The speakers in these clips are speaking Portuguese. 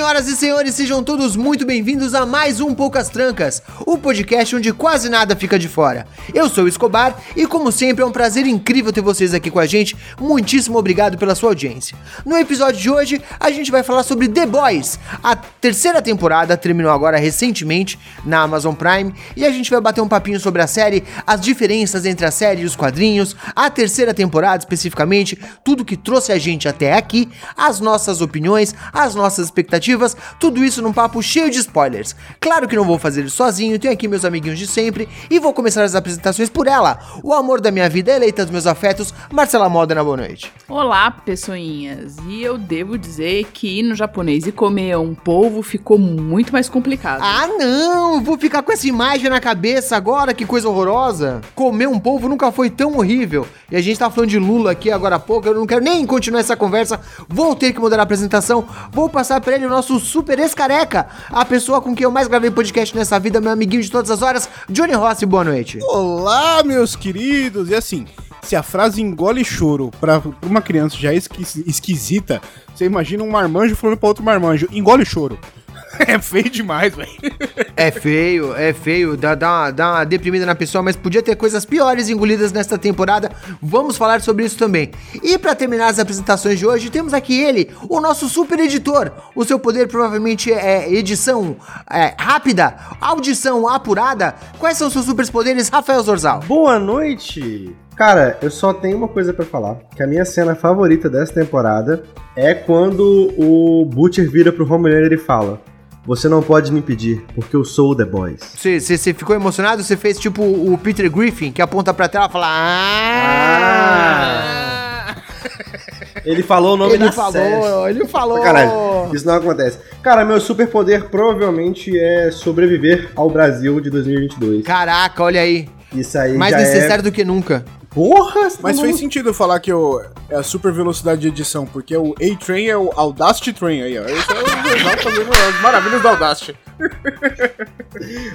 Senhoras e senhores, sejam todos muito bem-vindos a mais um Poucas Trancas, o podcast onde quase nada fica de fora. Eu sou o Escobar e, como sempre, é um prazer incrível ter vocês aqui com a gente. Muitíssimo obrigado pela sua audiência. No episódio de hoje, a gente vai falar sobre The Boys. A terceira temporada terminou agora recentemente na Amazon Prime e a gente vai bater um papinho sobre a série, as diferenças entre a série e os quadrinhos, a terceira temporada especificamente, tudo que trouxe a gente até aqui, as nossas opiniões, as nossas expectativas, tudo isso num papo cheio de spoilers. Claro que não vou fazer isso sozinho, tenho aqui meus amiguinhos de sempre e vou começar as apresentações por ela, o amor da minha vida, eleita dos meus afetos, Marcela Modena, boa noite. Olá, pessoinhas. E eu devo dizer que no japonês e comer um polvo ficou muito mais complicado. Ah, não! Vou ficar com essa imagem na cabeça agora, que coisa horrorosa. Comer um polvo nunca foi tão horrível. E a gente tá falando de Lula aqui agora há pouco, eu não quero nem continuar essa conversa. Vou ter que mudar a apresentação. Vou passar pra ele o nosso super ex-careca, a pessoa com quem eu mais gravei podcast nessa vida, meu amiguinho de todas as horas, Johnny Rossi, boa noite. Olá, meus queridos! E assim, se a frase engole choro pra uma criança já esqui- esquisita, você imagina um marmanjo falando pra outro marmanjo, engole choro. É feio demais, velho. É feio, é feio, dá, dá, uma- dá uma deprimida na pessoa, mas podia ter coisas piores engolidas nesta temporada. Vamos falar sobre isso também. E pra terminar as apresentações de hoje, temos aqui ele, o nosso super editor. O seu poder provavelmente é edição é, rápida, audição apurada. Quais são os seus superpoderes, Rafael Zorzal? Boa noite! Cara, eu só tenho uma coisa pra falar, que a minha cena favorita dessa temporada é quando o Butcher vira pro Homelander e fala: "Você não pode me impedir, porque eu sou o The Boys". Você ficou emocionado? Você fez tipo o Peter Griffin, que aponta pra tela e fala... Ah! Ele falou o nome Ele da falou, série. ele falou. Sacanagem, isso não acontece. Cara, meu superpoder provavelmente é sobreviver ao Brasil de 2022. Caraca, olha aí. Isso aí Mais já necessário é... do que nunca. Porra! tá Mas fez sentido eu falar que eu, é a super velocidade de edição, porque o A-Train é o Audacity Train aí, ó. Esse é o fazendo as maravilhas do Audacity.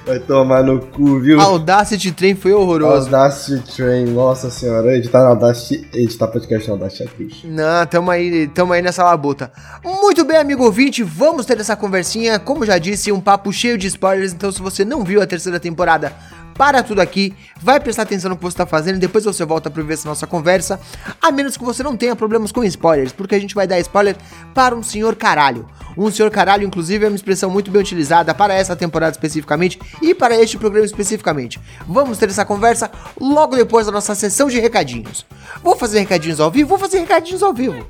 Vai tomar no cu, viu? Audacity Train foi horroroso. Audacity Train, nossa senhora, editar no Audacity, editar podcast no Audacity é triste. Não, tamo aí, tamo aí nessa labuta. Muito bem, amigo ouvinte, vamos ter essa conversinha. Como já disse, um papo cheio de spoilers. Então, se você não viu a terceira temporada, para tudo aqui, vai prestar atenção no que você tá fazendo. Depois você volta pra ver essa nossa conversa. A menos que você não tenha problemas com spoilers, porque a gente vai dar spoiler para um senhor caralho. Um senhor caralho, inclusive, é uma expressão muito bem utilizada para essa temporada especificamente e para este programa especificamente. Vamos ter essa conversa logo depois da nossa sessão de recadinhos. Vou fazer recadinhos ao vivo? Vou fazer recadinhos ao vivo.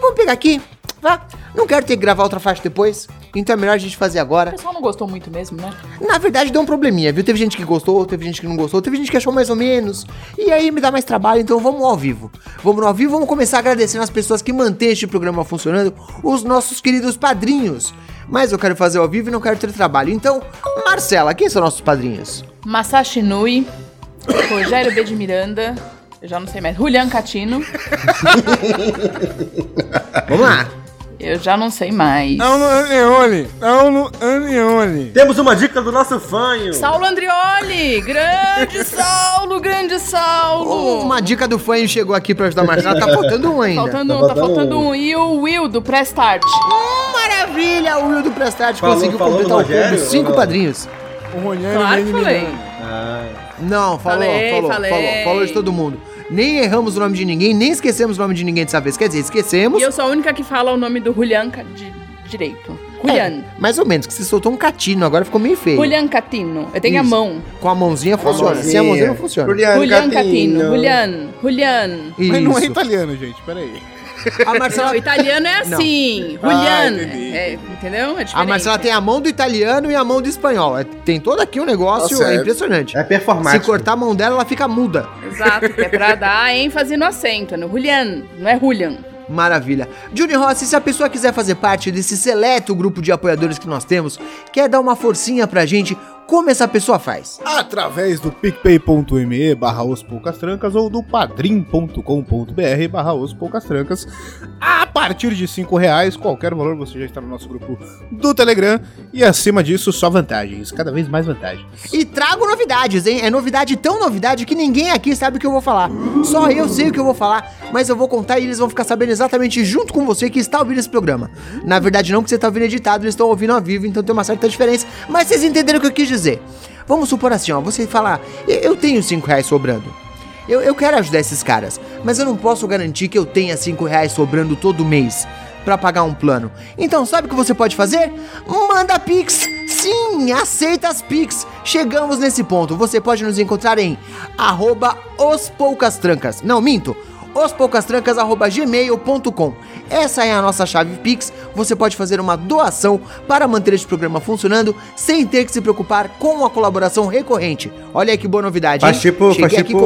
Vamos pegar aqui, vá. Não quero ter que gravar outra faixa depois, então é melhor a gente fazer O agora. pessoal não gostou muito mesmo, né? Na verdade, deu um probleminha, viu? Teve gente que gostou, teve gente que não gostou, teve gente que achou mais ou menos. E aí me dá mais trabalho, então vamos ao vivo. Vamos ao vivo, vamos começar agradecendo as pessoas que mantêm este programa funcionando, os nossos queridos padrinhos. Mas eu quero fazer ao vivo e não quero ter trabalho. Então, Marcela, quem são nossos padrinhos? Masashi Nui, Rogério B. de Miranda, eu já não sei mais, Julian Catino, Vamos lá. Eu já não sei mais. Não no Aneone, não no Aneone. Temos uma dica do nosso fanho. Saulo Andrioli, grande Saulo, grande Saulo. Uma dica do fã chegou aqui pra ajudar a Marcela, tá faltando um ainda. Faltando, Tá tá faltando um. um. E o Will, do Prestart. Maravilha, o Will do Prestart Falou- conseguiu falou completar o combo, cinco padrinhos. O Rogério Claro que Menino falei. Ah, Não, falou, Falei, falou, falei. falou, falou de todo mundo. Nem erramos o nome de ninguém, nem esquecemos o nome de ninguém dessa vez. Quer dizer, esquecemos. E eu sou a única que fala o nome do Julian de direito. Julian. É, mais ou menos, que você soltou um catino, agora ficou meio feio. Julian Catino. Eu tenho Isso. a mão. Com a mãozinha funciona, sem a mãozinha não funciona. Julian Catino. Julian. Julian. Mas não é Isso. italiano, gente, peraí. A Marcela, Não, italiano é assim. Ah, Julian. entendi. é, entendeu? É a. Marcela tem a mão do italiano e a mão do espanhol. É, Tem todo aqui um negócio Tá é certo. impressionante. é Se performático. cortar a mão dela, ela fica muda. Exato, que é pra dar ênfase no acento. É no Julian, não é Julian. Maravilha. Juni Rossi, se a pessoa quiser fazer parte desse seleto grupo de apoiadores que nós temos, quer dar uma forcinha pra gente, como essa pessoa faz? Através do picpay.me barra os poucas trancas ou do padrim.com.br barra os poucas trancas. A partir de 5 reais, qualquer valor, você já está no nosso grupo do Telegram. E acima disso, só vantagens, cada vez mais vantagens. E trago novidades, hein? É novidade tão novidade que ninguém aqui sabe o que eu vou falar. Só eu sei o que eu vou falar, mas eu vou contar e eles vão ficar sabendo exatamente junto com você que está ouvindo esse programa. Na verdade, não que você está ouvindo editado, eles estão ouvindo ao vivo, então tem uma certa diferença. Mas vocês entenderam o que eu quis dizer dizer. Vamos supor assim, ó, você falar, eu tenho 5 reais sobrando. Eu, eu quero ajudar esses caras, mas eu não posso garantir que eu tenha 5 reais sobrando todo mês para pagar um plano. Então, sabe o que você pode fazer? Manda Pix! Sim, aceita as Pix! Chegamos nesse ponto. Você pode nos encontrar em arroba os poucas trancas. Não, minto ospoucastrancas.gmail.com. Essa é a nossa chave Pix. Você pode fazer uma doação para manter este programa funcionando sem ter que se preocupar com a colaboração recorrente. Olha aí que boa novidade, Faz tipo, faz tipo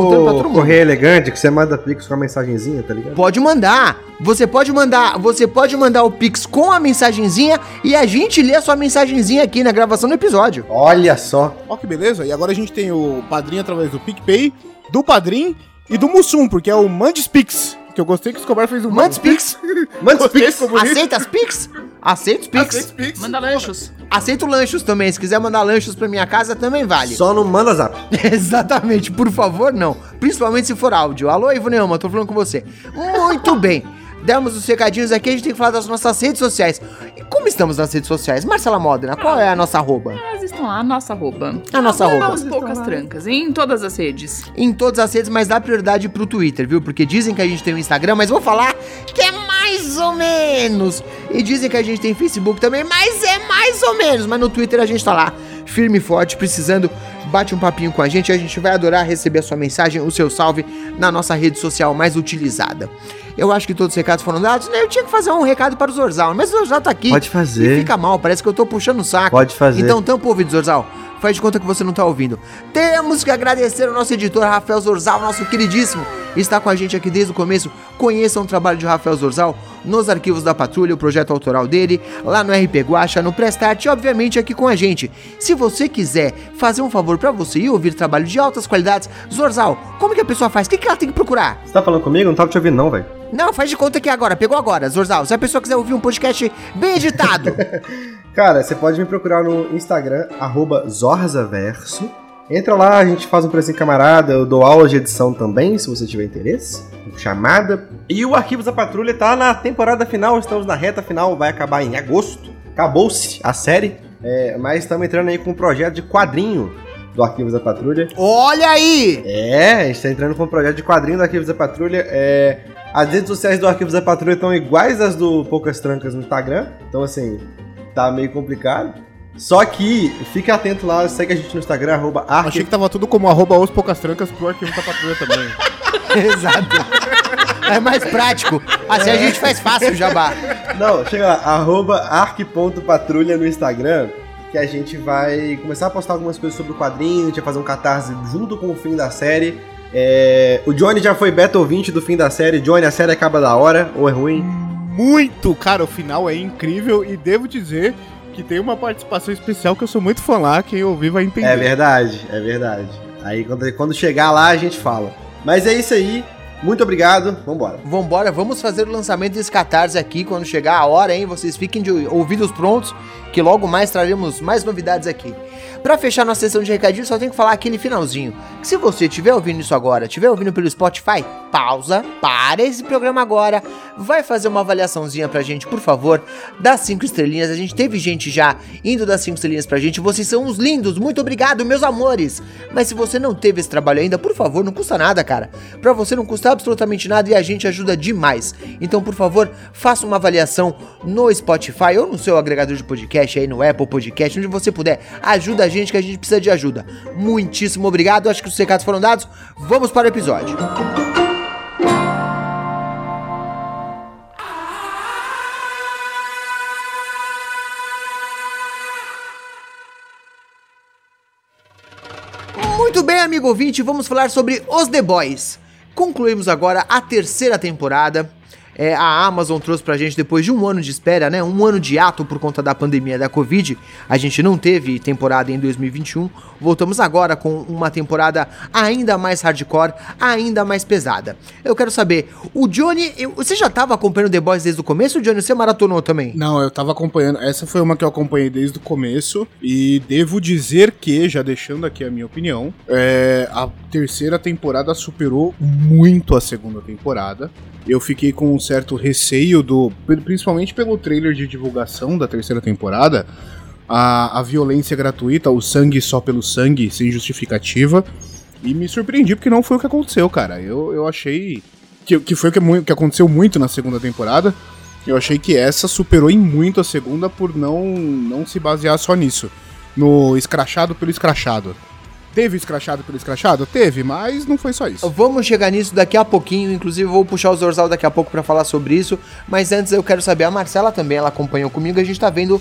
correio elegante que você manda Pix com a mensagenzinha, tá ligado? Pode mandar. Você pode mandar, você pode mandar o Pix com a mensagenzinha e a gente lê a sua mensagenzinha aqui na gravação do episódio. Olha só. Ó que beleza. E agora a gente tem o padrinho através do PicPay, do Padrim e do Mussum, porque é o Mandspix. Que eu gostei que o Escobar fez um Mandspix. Mandspix. Aceita as Pix? Aceita os Pix. Pix. Manda lanchos. Aceito lanchos também. Se quiser mandar lanchos pra minha casa, também vale. Só não manda zap. Exatamente, por favor, não. Principalmente se for áudio. Alô, Ivo Neuma, tô falando com você. Muito bem. Demos os recadinhos aqui, a gente tem que falar das nossas redes sociais. E como estamos nas redes sociais? Marcela Modena, qual é a nossa arroba? Elas estão lá, a nossa arroba. A nossa arroba. Aos poucas trancas, em todas as redes. Em todas as redes, mas dá prioridade pro Twitter, viu? Porque dizem que a gente tem o Instagram, mas vou falar que é mais ou menos. E dizem que a gente tem Facebook também, mas é mais ou menos. Mas no Twitter a gente tá lá, firme e forte, precisando bate um papinho com a gente, a gente vai adorar receber a sua mensagem, o seu salve na nossa rede social mais utilizada. Eu acho que todos os recados foram dados, né? Eu tinha que fazer um recado para o Zorzal, mas o Zorzal tá aqui. Pode fazer. E fica mal, parece que eu tô puxando o saco. Pode fazer. Então tampa o ouvido, Zorzal. Faz de conta que você não tá ouvindo. Temos que agradecer ao nosso editor Rafael Zorzal, nosso queridíssimo. Está com a gente aqui desde o começo. Conheçam o trabalho de Rafael Zorzal nos arquivos da Patrulha, o projeto autoral dele, lá no RP Guacha, no Prestart e obviamente aqui com a gente. Se você quiser fazer um favor para você e ouvir trabalho de altas qualidades, Zorzal, como que a pessoa faz? O que, que ela tem que procurar? Você tá falando comigo? Não tava te ouvindo não, velho. Não, faz de conta que agora, pegou agora, Zorzal. Se a pessoa quiser ouvir um podcast bem editado. Cara, você pode me procurar no Instagram, arroba Zorzaverso. Entra lá, a gente faz um precinho camarada, eu dou aula de edição também, se você tiver interesse. Chamada. E o Arquivos da Patrulha tá na temporada final, estamos na reta final, vai acabar em agosto. Acabou-se a série, é, mas estamos entrando aí com um projeto de quadrinho do Arquivos da Patrulha. Olha aí! É, a gente tá entrando com um projeto de quadrinho do Arquivos da Patrulha. É, as redes sociais do Arquivos da Patrulha estão iguais às do Poucas Trancas no Instagram. Então, assim, tá meio complicado. Só que fique atento lá, segue a gente no Instagram, arroba Achei arqui... que tava tudo como arroba os poucas trancas pro arquivo da patrulha também. Exato. É mais prático. Assim a gente faz fácil o jabá. Não, chega lá, arroba arq.patrulha no Instagram, que a gente vai começar a postar algumas coisas sobre o quadrinho, a gente vai fazer um catarse junto com o fim da série. É, O Johnny já foi beta ouvinte do fim da série. Johnny, a série acaba da hora, ou é ruim? Muito! Cara, o final é incrível e devo dizer que tem uma participação especial que eu sou muito fã lá, quem ouvir vai entender. É verdade, é verdade. Aí quando, quando chegar lá a gente fala. Mas é isso aí. Muito obrigado. Vambora. Vambora, vamos fazer o lançamento desse catarse aqui quando chegar a hora, hein? Vocês fiquem de ouvidos prontos, que logo mais traremos mais novidades aqui. Pra fechar nossa sessão de recadinhos, só tenho que falar aquele finalzinho. Que se você estiver ouvindo isso agora, estiver ouvindo pelo Spotify, pausa, para esse programa agora, vai fazer uma avaliaçãozinha pra gente, por favor, das cinco estrelinhas. A gente teve gente já indo das cinco estrelinhas pra gente. Vocês são uns lindos, muito obrigado, meus amores. Mas se você não teve esse trabalho ainda, por favor, não custa nada, cara. Pra você não custa absolutamente nada e a gente ajuda demais. Então, por favor, faça uma avaliação no Spotify ou no seu agregador de podcast aí no Apple Podcast, onde você puder. Ajuda a gente que a gente precisa de ajuda. Muitíssimo obrigado. Acho que os recados foram dados. Vamos para o episódio. Muito bem, amigo ouvinte, vamos falar sobre Os The Boys. Concluímos agora a terceira temporada. É, a Amazon trouxe pra gente depois de um ano de espera, né? Um ano de ato por conta da pandemia da Covid. A gente não teve temporada em 2021. Voltamos agora com uma temporada ainda mais hardcore, ainda mais pesada. Eu quero saber, o Johnny, você já tava acompanhando The Boys desde o começo, Johnny? Você maratonou também? Não, eu tava acompanhando. Essa foi uma que eu acompanhei desde o começo. E devo dizer que, já deixando aqui a minha opinião, é, a terceira temporada superou muito a segunda temporada. Eu fiquei com um certo receio do. Principalmente pelo trailer de divulgação da terceira temporada. A, a violência gratuita, o sangue só pelo sangue, sem justificativa. E me surpreendi porque não foi o que aconteceu, cara. Eu, eu achei que, que foi o que, mu- que aconteceu muito na segunda temporada. Eu achei que essa superou em muito a segunda por não, não se basear só nisso. No escrachado pelo escrachado. Teve escrachado pelo escrachado? Teve, mas não foi só isso. Vamos chegar nisso daqui a pouquinho, inclusive vou puxar o Zorzal daqui a pouco pra falar sobre isso, mas antes eu quero saber, a Marcela também, ela acompanhou comigo, a gente tá vendo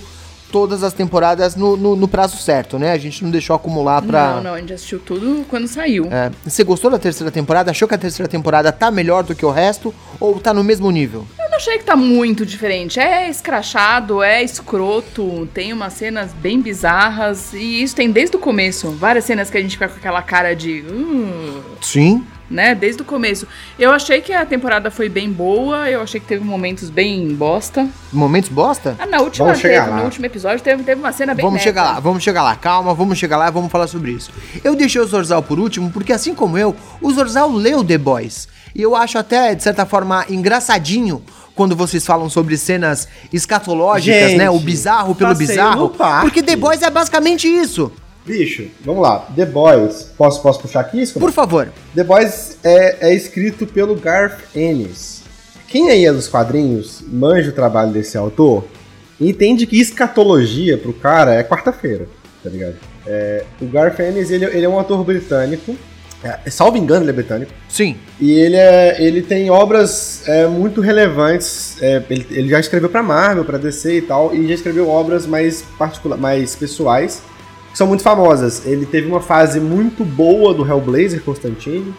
todas as temporadas no, no, no prazo certo, né? A gente não deixou acumular pra... Não, não, a gente assistiu tudo quando saiu. É, você gostou da terceira temporada? Achou que a terceira temporada tá melhor do que o resto? Ou tá no mesmo nível? Eu não achei que tá muito diferente. É escrachado, é escroto, tem umas cenas bem bizarras. E isso tem desde o começo. Várias cenas que a gente fica com aquela cara de. "Hum", Sim. Né? Desde o começo. Eu achei que a temporada foi bem boa. Eu achei que teve momentos bem bosta. Momentos bosta? Ah, na última, Vamos chegar teve, lá. no último episódio teve, teve uma cena bem Vamos meta. chegar lá, vamos chegar lá. Calma, vamos chegar lá e vamos falar sobre isso. Eu deixei o Zorzal por último porque, assim como eu, o Zorzal leu The Boys. E eu acho até, de certa forma, engraçadinho quando vocês falam sobre cenas escatológicas, Gente, né? O bizarro pelo bizarro. Porque The Boys é basicamente isso. Bicho, vamos lá. The Boys. Posso, posso puxar aqui, Escobar? Por favor. The Boys é, é escrito pelo Garth Ennis. Quem aí é dos quadrinhos, manja o trabalho desse autor, entende que escatologia pro cara é quarta-feira, tá ligado? É, o Garth Ennis, ele, ele é um autor britânico, é, salvo engano ele é britânico, Sim. e ele, é, ele tem obras é, muito relevantes. é, ele, ele já escreveu pra Marvel, pra DC e tal, e já escreveu obras mais particular, mais pessoais, são muito famosas. Ele teve uma fase muito boa do Hellblazer Constantine.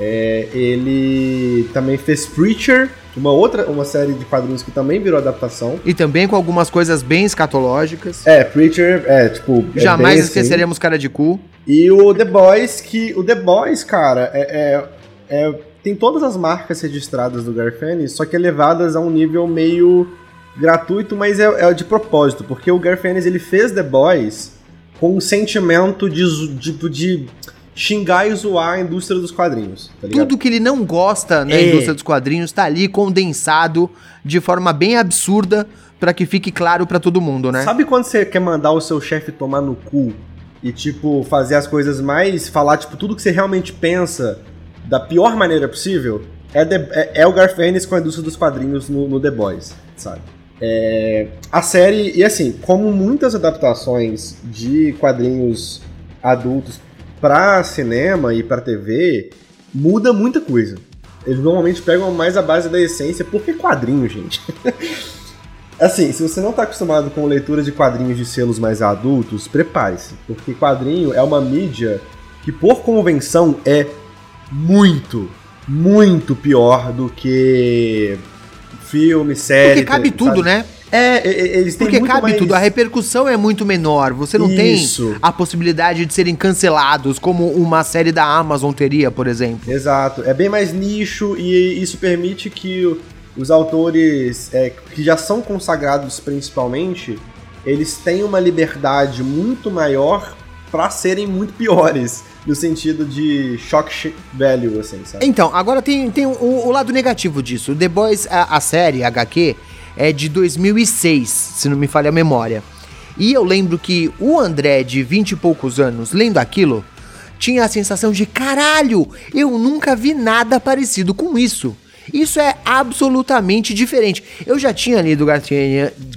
É, ele também fez Preacher, uma outra uma série de quadrinhos que também virou adaptação. E também com algumas coisas bem escatológicas. É, Preacher, é tipo. é Jamais assim. esqueceremos cara de cu. E o The Boys, que o The Boys, cara, é, é- é- tem todas as marcas registradas do Garth Ennis, só que elevadas a um nível meio gratuito, mas é, é de propósito, porque o Garth Ennis, ele fez The Boys com um sentimento de, tipo, de xingar e zoar a indústria dos quadrinhos, tá? Tudo que ele não gosta na É. indústria dos quadrinhos tá ali condensado de forma bem absurda pra que fique claro pra todo mundo, né? Sabe quando você quer mandar o seu chefe tomar no cu e, tipo, fazer as coisas mais. falar, tipo, tudo que você realmente pensa da pior maneira possível? É, The- é- é o Garth Ennis com a indústria dos quadrinhos no, no The Boys, sabe? É, a série, e assim, como muitas adaptações de quadrinhos adultos pra cinema e pra TV, muda muita coisa. Eles normalmente pegam mais a base da essência, porque quadrinho, gente. Assim, se você não tá acostumado com leitura de quadrinhos de selos mais adultos, prepare-se, porque quadrinho é uma mídia que, por convenção, é muito, muito pior do que filme, série. Porque cabe sabe? tudo, né? É, e- e- eles têm Porque muito cabe mais... tudo, a repercussão é muito menor. Você não Isso. tem a possibilidade de serem cancelados, como uma série da Amazon teria, por exemplo. Exato, é bem mais nicho e isso permite que os autores é, que já são consagrados principalmente, eles têm uma liberdade muito maior pra serem muito piores, no sentido de shock sh- value, assim, sabe? Então, agora tem, tem o, o lado negativo disso. The Boys, a, a série, HQ, é de 2006, se não me falha a memória. E eu lembro que o André, de 20 e poucos anos, lendo aquilo, tinha a sensação de caralho, eu nunca vi nada parecido com isso. Isso é absolutamente diferente. Eu já tinha lido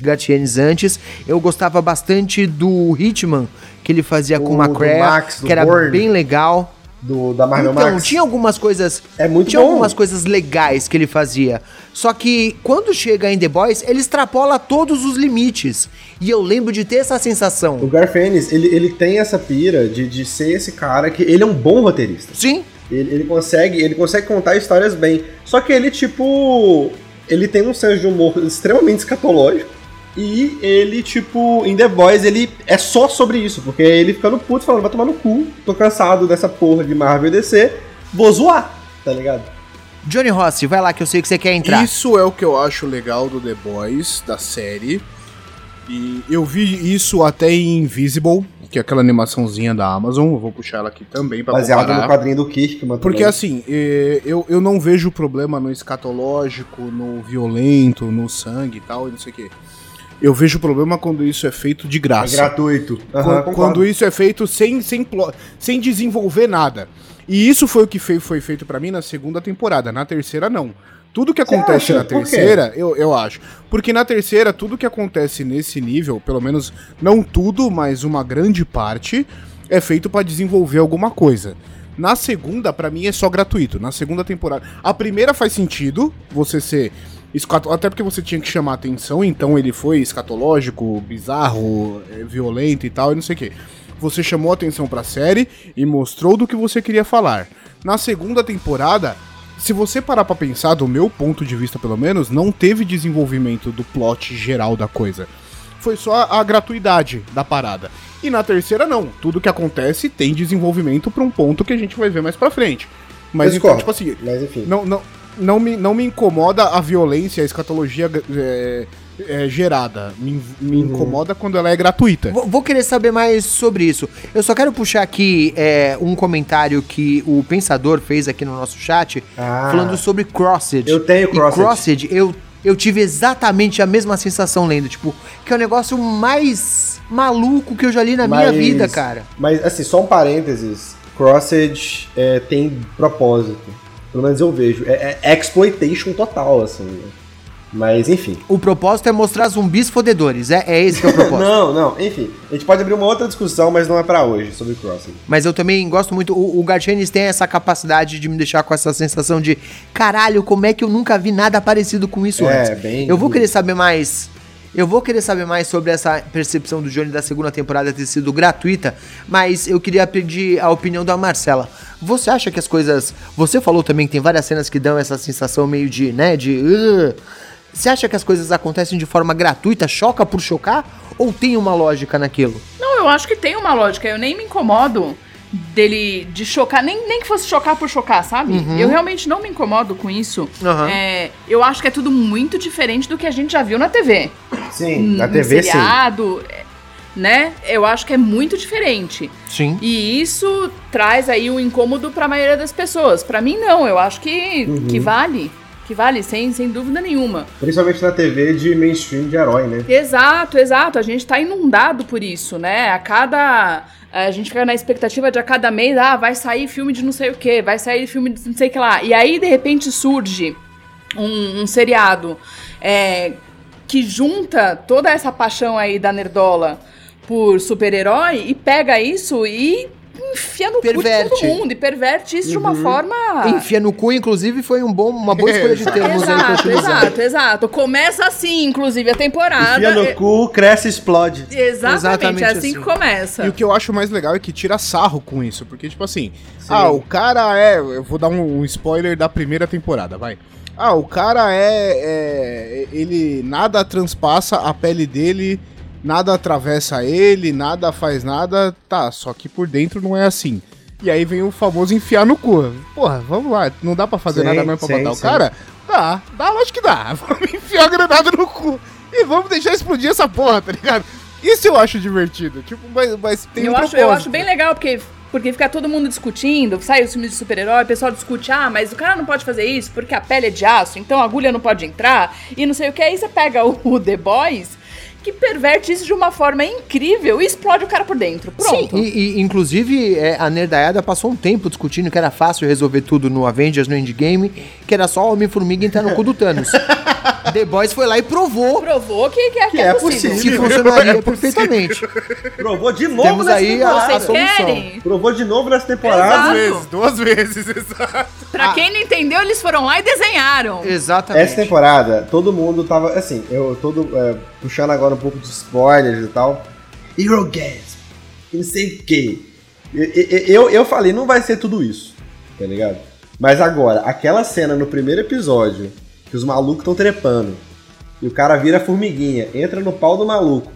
Gartienes antes, eu gostava bastante do Hitman, que ele fazia com O McCrea, Max, que era Bourne. bem legal. Do, da Marvel Então, Max. tinha algumas coisas. É muito Tinha bom. algumas coisas legais que ele fazia. Só que quando chega em The Boys, ele extrapola todos os limites. E eu lembro de ter essa sensação. O Garth Ennis, ele, ele tem essa pira de, de ser esse cara que... Ele é um bom roteirista. Sim. Ele, ele consegue ele consegue contar histórias bem. Só que ele, tipo. ele tem um senso de humor extremamente escatológico. E ele, tipo, em The Boys, ele é só sobre isso, porque ele ficando puto falando, vai tomar no cu, tô cansado dessa porra de Marvel e DC, vou zoar, tá ligado? Johnny Rossi, vai lá que eu sei que você quer entrar. Isso é o que eu acho legal do The Boys, da série. E eu vi isso até em Invisible, que é aquela animaçãozinha da Amazon. Eu vou puxar ela aqui também pra Baseado comparar. no quadrinho do Kirkman Porque também. assim, eh, eu, eu não vejo problema no escatológico, no violento, no sangue e tal, e não sei o quê. Eu vejo problema quando isso é feito de É graça. gratuito. Quan- Aham, concordo. quando isso é feito sem, sem, sem desenvolver nada. E isso foi o que foi feito pra mim na segunda temporada. Na terceira, não. Tudo que acontece na terceira, eu, eu acho. Porque na terceira, tudo que acontece nesse nível, pelo menos não tudo, mas uma grande parte, é feito pra desenvolver alguma coisa. Na segunda, pra mim, é só gratuito. Na segunda temporada. A primeira faz sentido, você ser. escato- Até porque você tinha que chamar atenção, então ele foi escatológico, bizarro, eh, violento e tal, e não sei o quê. Você chamou atenção pra série e mostrou do que você queria falar. Na segunda temporada, se você parar pra pensar, do meu ponto de vista pelo menos, não teve desenvolvimento do plot geral da coisa. Foi só a, gratuidade da parada. E na terceira, não. Tudo que acontece tem desenvolvimento pra um ponto que a gente vai ver mais pra frente. Mas então, tipo assim, Mas não, não, não, me, não me incomoda a violência, a escatologia é, é, gerada. Me, me Uhum. incomoda quando ela é gratuita. Vou, vou querer saber mais sobre isso. Eu só quero puxar aqui é, um comentário que o Pensador fez aqui no nosso chat, Ah. falando sobre Crossed. Eu tenho E Crossed. Crossed, eu, eu tive exatamente a mesma sensação lendo. Tipo, que é o negócio mais maluco que eu já li na minha Mas- vida, cara. Mas, assim, só um parênteses. Crossed é, tem propósito. Pelo menos eu vejo. É, é exploitation total, assim. Mas, enfim. O propósito é mostrar zumbis fodedores. É, é esse que é o propósito. Não, não, enfim. A gente pode abrir uma outra discussão, mas não é pra hoje, sobre Crossed. Mas eu também gosto muito. O, o tem essa capacidade de me deixar com essa sensação de caralho, como é que eu nunca vi nada parecido com isso É, antes? bem- Eu vou querer saber mais. Eu vou querer saber mais sobre essa percepção do Johnny da segunda temporada ter sido gratuita, mas eu queria pedir a opinião da Marcela. Você acha que as coisas. Você falou também que tem várias cenas que dão essa sensação meio de, né, de. "Ugh". Você acha que as coisas acontecem de forma gratuita, choca por chocar? Ou tem uma lógica naquilo? Não, eu acho que tem uma lógica. Eu nem me incomodo dele de chocar, nem, nem que fosse chocar por chocar, sabe? Eu realmente não me incomodo com isso. Aham. É, eu acho que é tudo muito diferente do que a gente já viu na TV. Sim, na TV sim. seriado, é, né? Eu acho que é muito diferente. Sim. E isso traz aí um incômodo pra maioria das pessoas. Pra mim, não. Eu acho que, Uhum. que vale. Que vale, sem, sem dúvida nenhuma. Principalmente na TV de mainstream de herói, né? Exato, exato. A gente tá inundado por isso, né? A cada. A gente fica na expectativa de a cada mês, ah, vai sair filme de não sei o que, vai sair filme de não sei o que lá. E aí, de repente, surge um, um seriado é, que junta toda essa paixão aí da Nerdola por super-herói e pega isso e enfia no cu de Perverte. todo mundo e perverte isso de uma forma. Enfia no cu, inclusive, foi um bom, uma boa escolha de termos aí Exato, utilizar. exato, exato. Começa assim, inclusive, a temporada. Enfia no É- cu, cresce e explode. Exatamente, Exatamente é assim, assim. que começa. E o que eu acho mais legal é que tira sarro com isso. Porque, tipo assim, ah, o cara é. Eu vou dar um, um spoiler da primeira temporada, vai. Ah, o cara é, é- Ele nada transpassa a pele dele, nada atravessa ele, nada faz nada. Tá, só que por dentro não é assim. E aí vem o famoso enfiar no cu. Porra, vamos lá, não dá pra fazer Sim, nada mais pra sim, matar o sim. cara? Dá, dá, lógico que dá. Vamos enfiar a granada no cu. E vamos deixar explodir essa porra, tá ligado? Isso eu acho divertido. Tipo, mas, mas tem eu, um acho, eu acho bem legal, porque, porque fica todo mundo discutindo, sai os filmes de super-herói, o pessoal discute, ah, mas o cara não pode fazer isso porque a pele é de aço, então a agulha não pode entrar, e não sei o que. Aí você pega o, o The Boys, que perverte isso de uma forma incrível e explode o cara por dentro. Pronto. Sim, e, e, inclusive é, a Nerdaiada passou um tempo discutindo que era fácil resolver tudo no Avengers, no Endgame, que era só o Homem-Formiga entrar no cu do Thanos. The Boys foi lá e provou Provou que, que, é, que Que é é possível. possível. que funcionaria perfeitamente. Provou de novo Temos nessa aí a- temporada. Vocês solução. querem? Provou de novo nessa temporada. Duas vezes, duas vezes, exato. Pra quem não entendeu, eles foram lá e desenharam. Exatamente. Essa temporada, todo mundo tava. Assim, eu todo. é, puxando agora um pouco de spoilers e tal. Hero Gas. Não sei o quê. Eu, eu, eu falei, não vai ser tudo isso. Tá ligado? Mas agora, aquela cena no primeiro episódio. Que os malucos estão trepando. E o cara vira formiguinha, entra no pau do maluco.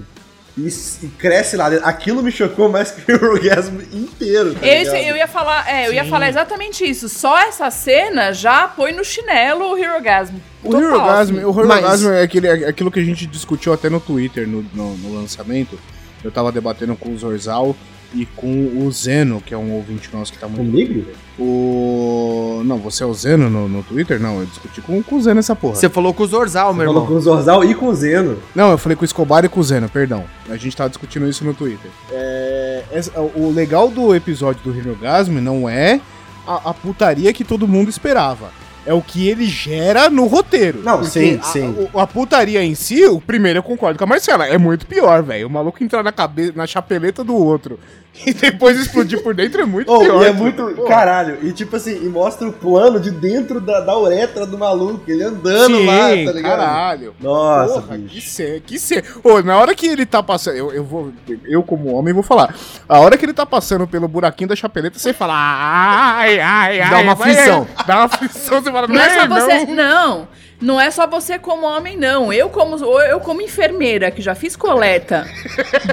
E, e cresce lá dentro. Aquilo me chocou mais que o orgasmo inteiro. tá Esse, eu ia falar, é, eu ia falar exatamente isso. Só essa cena já põe no chinelo o Hirogasm. O Total, Hirogasm, assim. o Mas- Hirogasm é, aquele, é aquilo que a gente discutiu até no Twitter, no, no, no lançamento. Eu tava debatendo com o Zorzal e com o Zeno, que é um ouvinte nosso que tá muito... Comigo? O... Não, você é o Zeno no, no Twitter? Não, eu discuti com, com o Zeno essa porra. Você falou com o Zorzal, meu Falou irmão. com o Zorzal e com o Zeno. Não, eu falei com o Escobar e com o Zeno, perdão. A gente tava discutindo isso no Twitter. É, essa- o legal do episódio do Hirogasm não é a, a putaria que todo mundo esperava. É o que ele gera no roteiro. Não, sim, a, sim. o- A, putaria em si, o primeiro eu concordo com a Marcela, é muito pior, velho. O maluco entrar na cabeça, na chapeleta do outro e depois explodir por dentro é muito Oh, pior. e é muito. Pô. Caralho, e tipo assim, e mostra o plano de dentro da, da uretra do maluco, ele andando Sim, lá, tá ligado? caralho. Nossa, Porra, que bicho. ser, que ser. Ô, na hora que ele tá passando, eu, eu vou, eu como homem vou falar. A hora que ele tá passando pelo buraquinho da chapeleta, você fala, ai, ai, ai. Dá uma aflição. Dá uma aflição, você fala, Não é só não. você. Não. Não é só você como homem, não. Eu como, eu como enfermeira, que já fiz coleta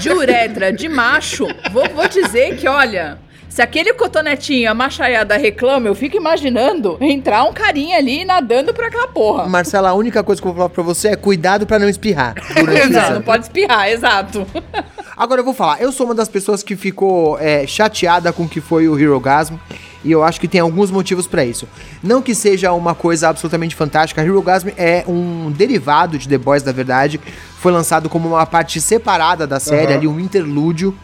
de uretra de macho, vou, vou dizer que, olha, se aquele cotonetinho, a machaiada reclama, eu fico imaginando entrar um carinha ali nadando por aquela porra. Marcela, a única coisa que eu vou falar pra você é cuidado pra não espirrar. Exato, não pode espirrar, exato. Agora eu vou falar, eu sou uma das pessoas que ficou é, chateada com o que foi o Hirogasm. E eu acho que tem alguns motivos pra isso. Não que seja uma coisa absolutamente fantástica. Hirogasm é um derivado de The Boys, na verdade. Foi lançado como uma parte separada da série, ali um interlúdio.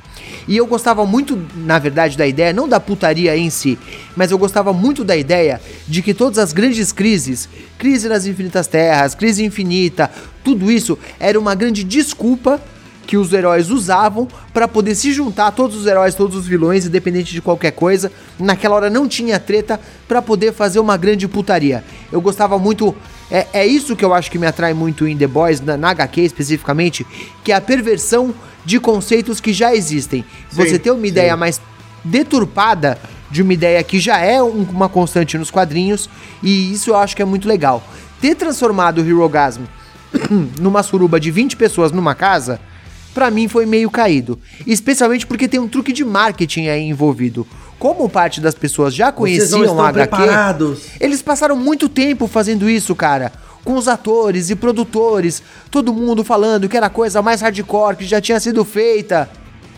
E eu gostava muito, na verdade, da ideia, não da putaria em si, mas eu gostava muito da ideia de que todas as grandes crises, crise nas infinitas terras, crise infinita, tudo isso era uma grande desculpa que os heróis usavam pra poder se juntar, todos os heróis, todos os vilões, independente de qualquer coisa. Naquela hora não tinha treta pra poder fazer uma grande putaria. Eu gostava muito. É, é isso que eu acho que me atrai muito em The Boys, na, na HQ especificamente, que é a perversão de conceitos que já existem. Você ter uma ideia mais deturpada de uma ideia que já é um- uma constante nos quadrinhos, e isso eu acho que é muito legal. Ter transformado o Hirogasm numa suruba de 20 pessoas numa casa, pra mim foi meio caído. Especialmente porque tem um truque de marketing aí envolvido. Como parte das pessoas já conheciam a HQ, preparados. eles passaram muito tempo fazendo isso, cara. Com os atores e produtores, todo mundo falando que era a coisa mais hardcore que já tinha sido feita.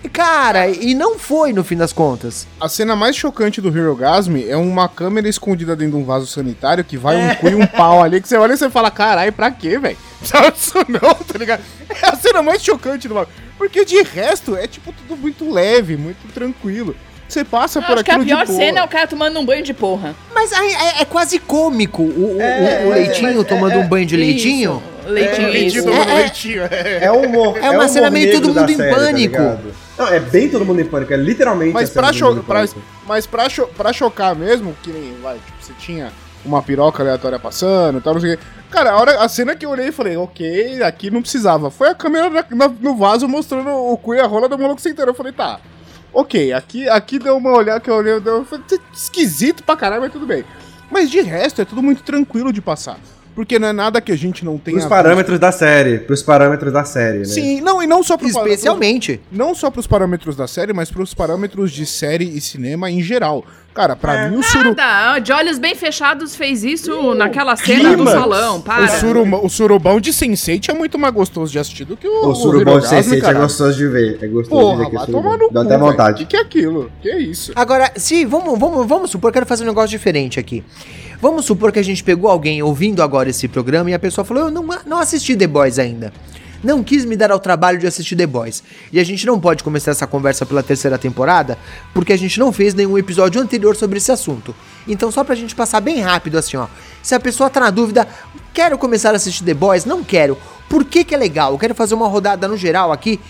E, cara, e não foi no fim das contas. A cena mais chocante do Hirogasm é uma câmera escondida dentro de um vaso sanitário que vai um cu e um pau ali, que você olha e você fala, caralho, pra quê, velho? Sabe isso não, tá ligado? É a cena mais chocante do bagulho. Porque de resto é tipo tudo muito leve, muito tranquilo. Você passa Eu por acho que a pior de cena é o cara tomando um banho de porra. Mas aí é, é quase cômico o, o- É, o- o é, leitinho mas tomando um banho de leitinho. Isso, Leitinho, É. Leitinho É, é. leitinho, é. É, um humor, É uma cena meio todo mundo em série, tá pânico. ligado? não, é bem todo mundo em pânico, é literalmente Mas pra, cho pra- mas pra, cho pra chocar mesmo, que nem, vai, tipo, você tinha uma piroca aleatória passando e tal, não sei o quê. Cara, a, hora, a cena que eu olhei e falei, ok, aqui não precisava. Foi a câmera na- na- no vaso mostrando o cu e a rola do maluco sentando. Eu falei, tá, ok, aqui, aqui deu uma olhada que eu olhei, deu, eu falei, esquisito pra caralho, mas tudo bem. Mas de resto, é tudo muito tranquilo de passar. Porque não é nada que a gente não tenha Pros parâmetros da série, pros parâmetros da série, né? Sim, não, e não só pros parâmetros- Especialmente. não só pros parâmetros da série, mas pros parâmetros de série e cinema em geral. Cara, pra mim o Suru... Nada, de olhos bem fechados fez isso naquela cena do salão, para. O, suruba- o surubão de Sense8 é muito mais gostoso de assistir do que o, O surubão de Sense8 é gostoso de ver. É gostoso Porra, de ver surubão. tomar no Dá cu, até vontade. Que que é aquilo? Que é isso? Agora, se vamos, vamos, vamos supor, quero fazer um negócio diferente aqui. Vamos supor que a gente pegou alguém ouvindo agora esse programa e a pessoa falou: Eu não, não assisti The Boys ainda. Não quis me dar ao trabalho de assistir The Boys. E a gente não pode começar essa conversa pela terceira temporada, porque a gente não fez nenhum episódio anterior sobre esse assunto. Então, só pra gente passar bem rápido assim, ó. Se a pessoa tá na dúvida, quero começar a assistir The Boys? Não quero. Por que, que é legal? Eu quero fazer uma rodada no geral aqui,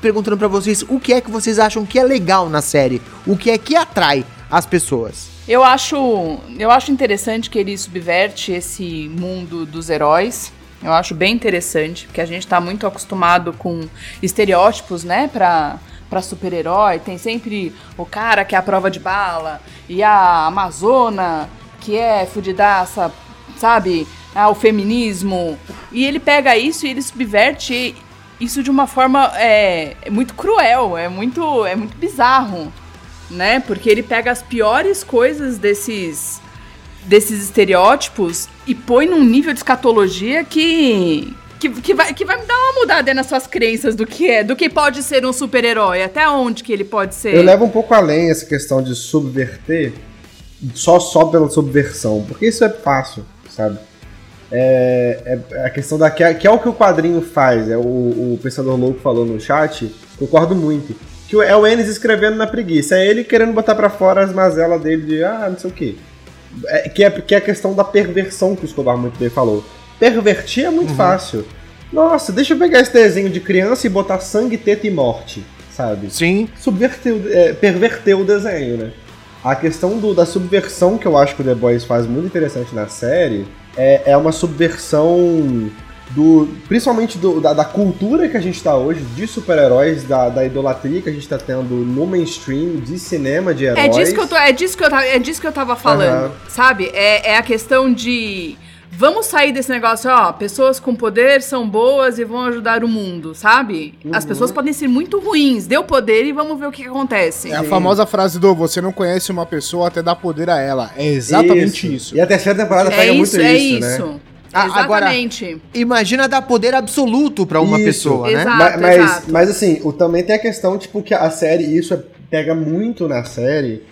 perguntando pra vocês o que é que vocês acham que é legal na série, o que é que atrai as pessoas. Eu acho, eu acho interessante que ele subverte esse mundo dos heróis. Eu acho bem interessante, porque a gente tá muito acostumado com estereótipos, né, pra, pra super-herói. Tem sempre o cara que é a prova de bala, e a Amazona, que é fudidaça, sabe? ao feminismo. E ele pega isso e ele subverte isso de uma forma é muito cruel, é muito, é muito bizarro, né? Porque ele pega as piores coisas desses desses estereótipos e põe num nível de escatologia que que, que, vai, que vai me dar uma mudada nas suas crenças do que é, do que pode ser um super-herói, até onde que ele pode ser. Eu levo um pouco além essa questão de subverter só só pela subversão, porque isso é fácil, sabe? É, é a questão da que é, que é o que o quadrinho faz, é o, o Pensador Louco falou no chat, concordo muito. Que é o Ennis escrevendo na preguiça, é ele querendo botar para fora as mazelas dele de ah, não sei o que. É, que, é, que é a questão da perversão que o Escobar muito bem falou. Pervertir é muito uhum. fácil. Nossa, deixa eu pegar esse desenho de criança e botar sangue, teta e morte, sabe? Sim. Subverter, é, perverter o desenho, né? A questão do, da subversão que eu acho que o The Boys faz muito interessante na série é, é uma subversão do principalmente do, da, da, cultura que a gente está hoje, de super-heróis, da, da idolatria que a gente está tendo no mainstream, de cinema de heróis. É disso que eu, tô, é disso que eu, é disso que eu tava falando, uhum. sabe? É, é a questão de Vamos sair desse negócio, ó, pessoas com poder são boas e vão ajudar o mundo, sabe? Uhum. As pessoas podem ser muito ruins, deu poder e vamos ver o que, acontece. É a famosa frase do você não conhece uma pessoa até dar poder a ela. É exatamente isso. isso. E a terceira temporada é pega isso, muito é isso, né? isso. né? Ah, Exatamente. Agora, imagina dar poder absoluto para uma isso. pessoa, né? Exato, mas, mas, mas, assim, o, também tem a questão, tipo, que a série, isso é, pega muito na série,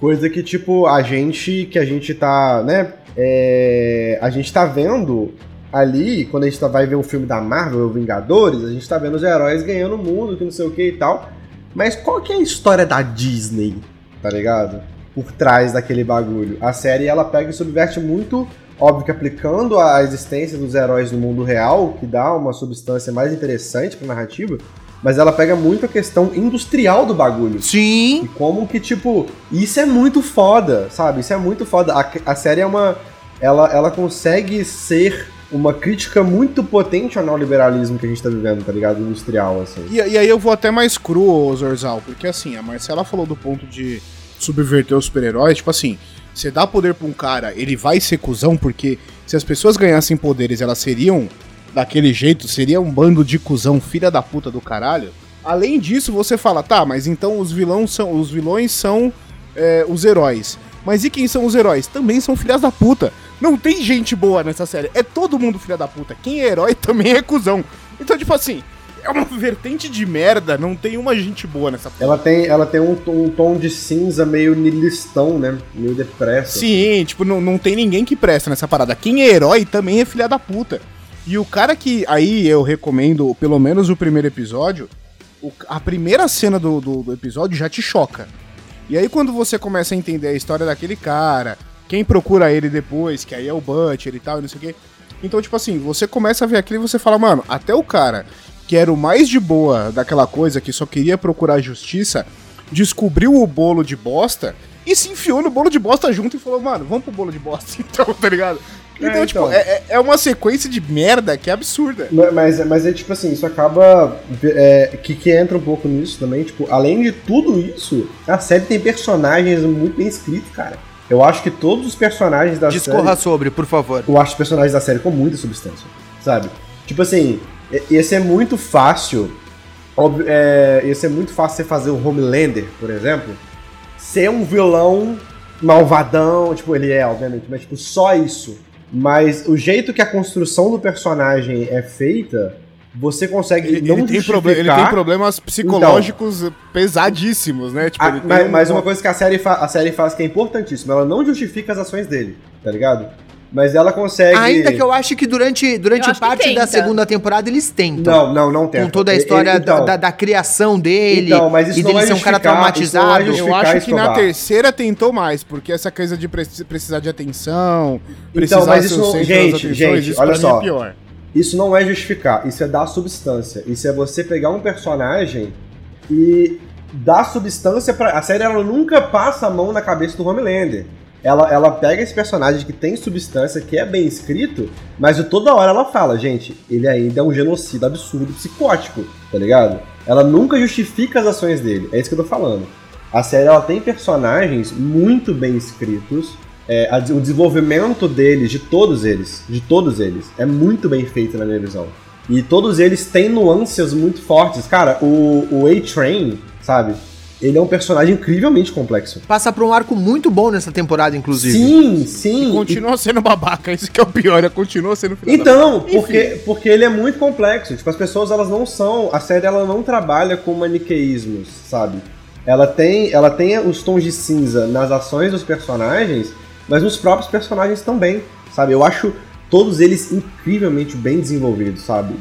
coisa que, tipo, a gente, que a gente tá, né, é, a gente tá vendo ali, quando a gente tá, vai ver um filme da Marvel, Vingadores, a gente tá vendo os heróis ganhando o mundo, que não sei o que e tal. Mas qual que é a história da Disney, tá ligado? Por trás daquele bagulho. A série ela pega e subverte muito, óbvio que aplicando a existência dos heróis no mundo real, que dá uma substância mais interessante pra narrativa, mas ela pega muito a questão industrial do bagulho. Sim. E como que, tipo, isso é muito foda, sabe? Isso é muito foda. A, a série é uma. Ela, ela consegue ser uma crítica muito potente ao neoliberalismo que a gente tá vivendo, tá ligado? Industrial, assim. E, e aí eu vou até mais cru, Zorzal, porque assim, a Marcela falou do ponto de subverter os super-heróis, tipo assim, você dá poder pra um cara, ele vai ser cuzão, porque se as pessoas ganhassem poderes, elas seriam daquele jeito, seria um bando de cuzão, filha da puta do caralho. Além disso, você fala, tá, mas então os vilões são, os vilões são é, os heróis. Mas e quem são os heróis? Também são filhas da puta. Não tem gente boa nessa série. É todo mundo filha da puta. Quem é herói também é cuzão. Então, tipo assim, é uma vertente de merda, não tem uma gente boa nessa porra. Ela tem, ela tem um, um tom de cinza meio nilistão, né? Meio depresso. Sim, tipo, não, não tem ninguém que presta nessa parada. Quem é herói também é filha da puta. E o cara que. Aí eu recomendo, pelo menos o primeiro episódio. O, a primeira cena do, do, do, episódio já te choca. E aí, quando você começa a entender a história daquele cara, quem procura ele depois, que aí é o Butcher e tal, e não sei o quê. Então, tipo assim, você começa a ver aquilo e você fala, mano, até o cara que era o mais de boa daquela coisa, que só queria procurar justiça, descobriu o bolo de bosta e se enfiou no bolo de bosta junto e falou, mano, vamos pro bolo de bosta então, tá ligado? Então, é, tipo, então. É, é uma sequência de merda que é absurda. Mas, mas é tipo assim, isso acaba. É, que, que entra um pouco nisso também. Tipo, além de tudo isso, a série tem personagens muito bem escritos, cara. Eu acho que todos os personagens da Discorra série. Discorra sobre, por favor. Eu acho os personagens da série com muita substância, sabe? Tipo assim, ia ser muito fácil. Óbvio, é, ia ser muito fácil você fazer o Homelander, por exemplo, ser um vilão malvadão, tipo, ele é, obviamente, mas tipo, só isso. Mas o jeito que a construção do personagem é feita, você consegue ele, não ele tem, justificar... ele tem problemas psicológicos então, pesadíssimos, né? Tipo, a, mas, um... mas, uma coisa que a série, a série faz que é importantíssima, ela não justifica as ações dele, tá ligado? Mas ela consegue. Ainda que eu acho que durante, durante parte da segunda temporada eles tentam. Não, não, não tentam. Com toda a história então, da, da, criação dele. Então, mas isso e dele ser um cara traumatizado. Eu acho que na terceira tentou mais, porque essa coisa de precisar de atenção. Precisar então, mas isso não. Gente, gente, olha é só. É isso não é justificar, isso é dar substância. Isso é você pegar um personagem e dar substância para A série ela nunca passa a mão na cabeça do Homelander ela, ela pega esse personagem que tem substância, que é bem escrito, mas toda hora ela fala, gente, ele ainda é um genocida absurdo, psicótico, tá ligado? Ela nunca justifica as ações dele, é isso que eu tô falando. A série ela tem personagens muito bem escritos, é, a- o desenvolvimento deles, de todos eles, de todos eles, é muito bem feito na minha visão. E todos eles têm nuances muito fortes. Cara, o, o A-Train, sabe? Ele é um personagem incrivelmente complexo. Passa por um arco muito bom nessa temporada, inclusive. Sim, sim. Continua sendo babaca, isso que é o pior, ele continua sendo filho Então, porque, porque ele é muito complexo. Tipo, as pessoas elas não são. A série ela não trabalha com maniqueísmos, sabe? Ela tem, ela tem os tons de cinza nas ações dos personagens, mas nos próprios personagens também, sabe? Eu acho todos eles incrivelmente bem desenvolvidos, sabe?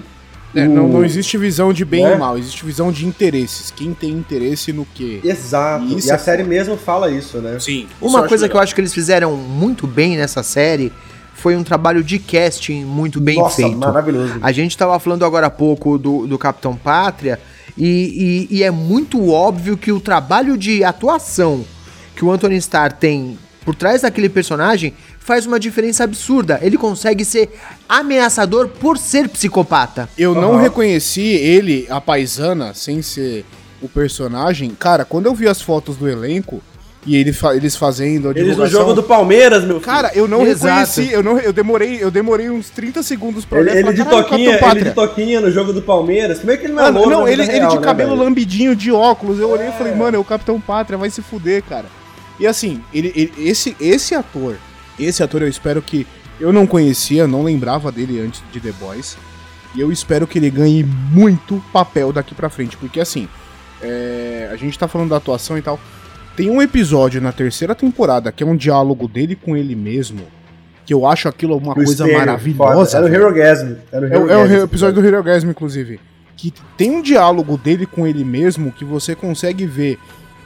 É, O- não, não existe visão de bem Né? e mal, existe visão de interesses. Quem tem interesse no quê? Exato. Isso e a é série mesmo fala isso, né? Sim. Uma coisa que eu acho que eles fizeram muito bem nessa série foi um trabalho de casting muito bem Nossa, feito. maravilhoso. A gente tava falando agora há pouco do, do Capitão Pátria e, e- e é muito óbvio que o trabalho de atuação que o Anthony Starr tem por trás daquele personagem faz uma diferença absurda. Ele consegue ser ameaçador por ser psicopata. Eu não Aham. reconheci ele, a paisana, sem ser o personagem. Cara, quando eu vi as fotos do elenco e ele fa- eles fazendo a Eles no divulgação... jogo do Palmeiras, meu filho. Cara, eu não Exato. reconheci, eu, não, eu, demorei, eu demorei uns 30 segundos pra ele, olhar ele falar, de "Caralho, toquinha, ele de Pátria." toquinha no jogo do Palmeiras. Como é que ele não é Mano, louco não, ele, ele real, de né, cabelo velho? lambidinho, de óculos. Eu olhei e falei, mano, é o Capitão Pátria, vai se fuder, cara. E assim, ele, ele- esse, esse ator, esse ator eu espero que. Eu não conhecia, não lembrava dele antes de The Boys. E eu espero que ele ganhe muito papel daqui pra frente. Porque assim, é, a gente tá falando da atuação e tal. Tem um episódio na terceira temporada que é um diálogo dele com ele mesmo. Que eu acho aquilo uma No coisa espelho, maravilhosa. foda. Era o velho. Hero Gasm. Era o É, o- é o Herogasm. episódio do Hero Orgasm, inclusive. Que tem um diálogo dele com ele mesmo que você consegue ver,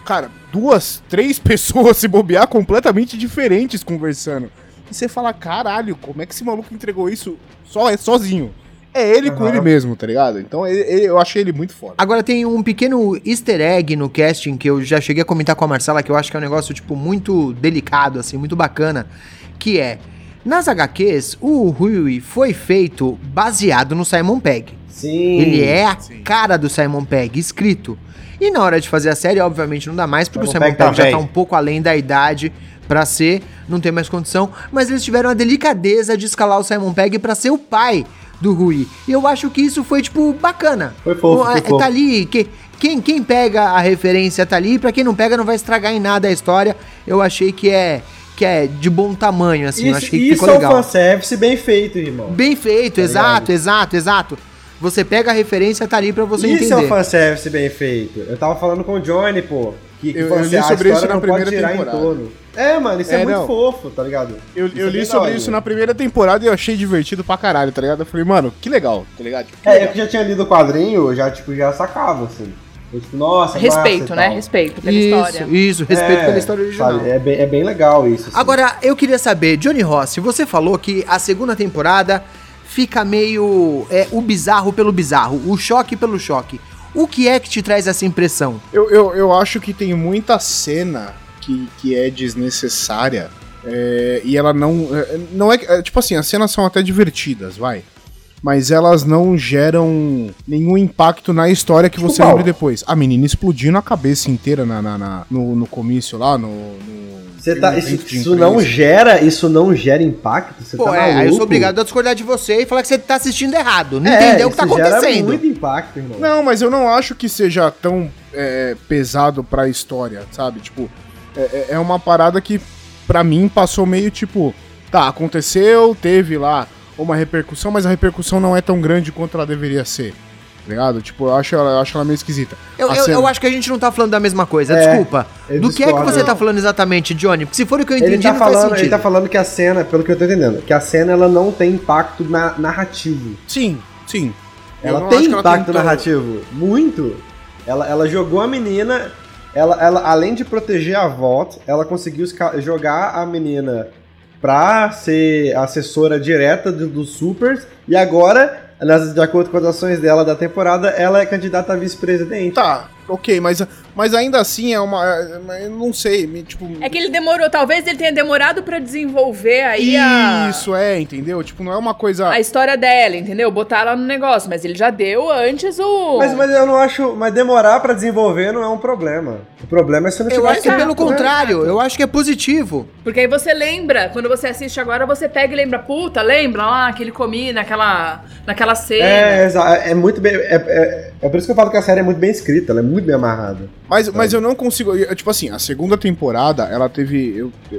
cara, duas, três pessoas se bobear completamente diferentes conversando. E você fala, caralho, como é que esse maluco entregou isso só é sozinho? É ele com Aham. ele mesmo, tá ligado? Então ele- ele- eu achei ele muito foda. Agora tem um pequeno easter egg no casting que eu já cheguei a comentar com a Marcela, que eu acho que é um negócio, tipo, muito delicado, assim, muito bacana, que é, nas HQs, o Rui foi feito baseado no Simon Pegg. Sim. Ele é a sim. cara do Simon Pegg, escrito. E na hora de fazer a série, obviamente, não dá mais, porque Simon o Simon Pegg tá Pegg já tá um pouco além da idade pra ser, não tem mais condição, mas eles tiveram a delicadeza de escalar o Simon Pegg pra ser o pai do Rui. E eu acho que isso foi, tipo, bacana. Foi fofo, O- foi é, fofo. Tá ali, que, quem, quem pega a referência tá ali, pra quem não pega não vai estragar em nada a história. Eu achei que é, que é de bom tamanho, assim, eu Isso, achei que isso ficou é um legal. fanservice bem feito, irmão. Bem feito, Tá exato, ligado? exato, exato. Você pega a referência, tá ali pra você Isso entender. é um fanservice bem feito. Eu tava falando com o Johnny, pô. Que, que Eu- eu li a sobre isso na não pode primeira temporada. É, mano, isso é, É, muito não. fofo, tá ligado? Eu, Isso eu é li sobre isso na primeira temporada e eu achei divertido pra caralho, tá ligado? Eu falei, mano, que legal, tá ligado? Tipo, que É, eu legal. que já tinha lido o quadrinho, eu já, tipo, já sacava, assim. Eu, tipo, nossa, Respeito, massa né? Respeito pela Isso, história. isso, respeito É, pela história original. sabe, é, bem, é bem legal isso. assim. Agora, eu queria saber, Johnny Rossi, você falou que a segunda temporada fica meio é, o bizarro pelo bizarro, o choque pelo choque. O que é que te traz essa impressão? Eu, eu, eu acho que tem muita cena que, que é desnecessária. é, e ela não. é, não é, é, Tipo assim, as cenas são até divertidas, vai. Mas elas não geram nenhum impacto na história que você lembra depois. A menina explodindo a cabeça inteira na, na- na- no, no comício lá, no. no Você tá, isso, isso não gera, isso não gera impacto? Você Pô, tá é, aí eu sou obrigado a discordar de você e falar que você tá assistindo errado. Não É, entendeu o que tá isso gera acontecendo. muito impacto, irmão. Não, mas eu não acho que seja tão é, pesado pra história, sabe? Tipo, é- é, é uma parada que, pra mim, passou meio tipo, tá, aconteceu, teve lá uma repercussão, mas a repercussão não é tão grande quanto ela deveria ser. tá Ligado? Tipo, eu acho ela, eu acho ela meio esquisita. Eu, eu, eu acho que a gente não tá falando da mesma coisa, É, desculpa. Do que é que você tá falando exatamente, Johnny? Porque se for o que eu entendi, Ele tá, não faz falando, sentido. ele tá falando que a cena, pelo que eu tô entendendo, que a cena ela não tem impacto na, narrativo. Sim, sim. Ela tem ela impacto tão- narrativo. Muito. Ela, ela jogou a menina. Ela, ela, além de proteger a Vault, ela conseguiu jogar a menina pra ser assessora direta do- dos Supers. E agora, nas- de acordo com as ações dela da temporada, ela é candidata a vice-presidente. Tá, ok, mas, mas ainda assim é uma. é- Eu não sei, me- tipo. É que ele demorou, talvez ele tenha demorado pra desenvolver aí a, Isso, é, entendeu? Tipo, não é uma coisa. a história dela, entendeu? Botar ela no negócio, mas ele já deu antes o. Mas, mas eu não acho. Mas demorar pra desenvolver não é um problema. O problema é se não Eu acho que é pelo né? contrário, eu acho que é positivo. Porque aí você lembra, quando você assiste agora, você pega e lembra, puta, lembra lá que ele comia naquela, naquela cena. É, exa- é muito bem. É, é, é por isso que eu falo que a série é muito bem escrita, ela é muito bem amarrada. Mas, mas eu não consigo. eu- Tipo assim, a segunda temporada, ela teve. eu- é-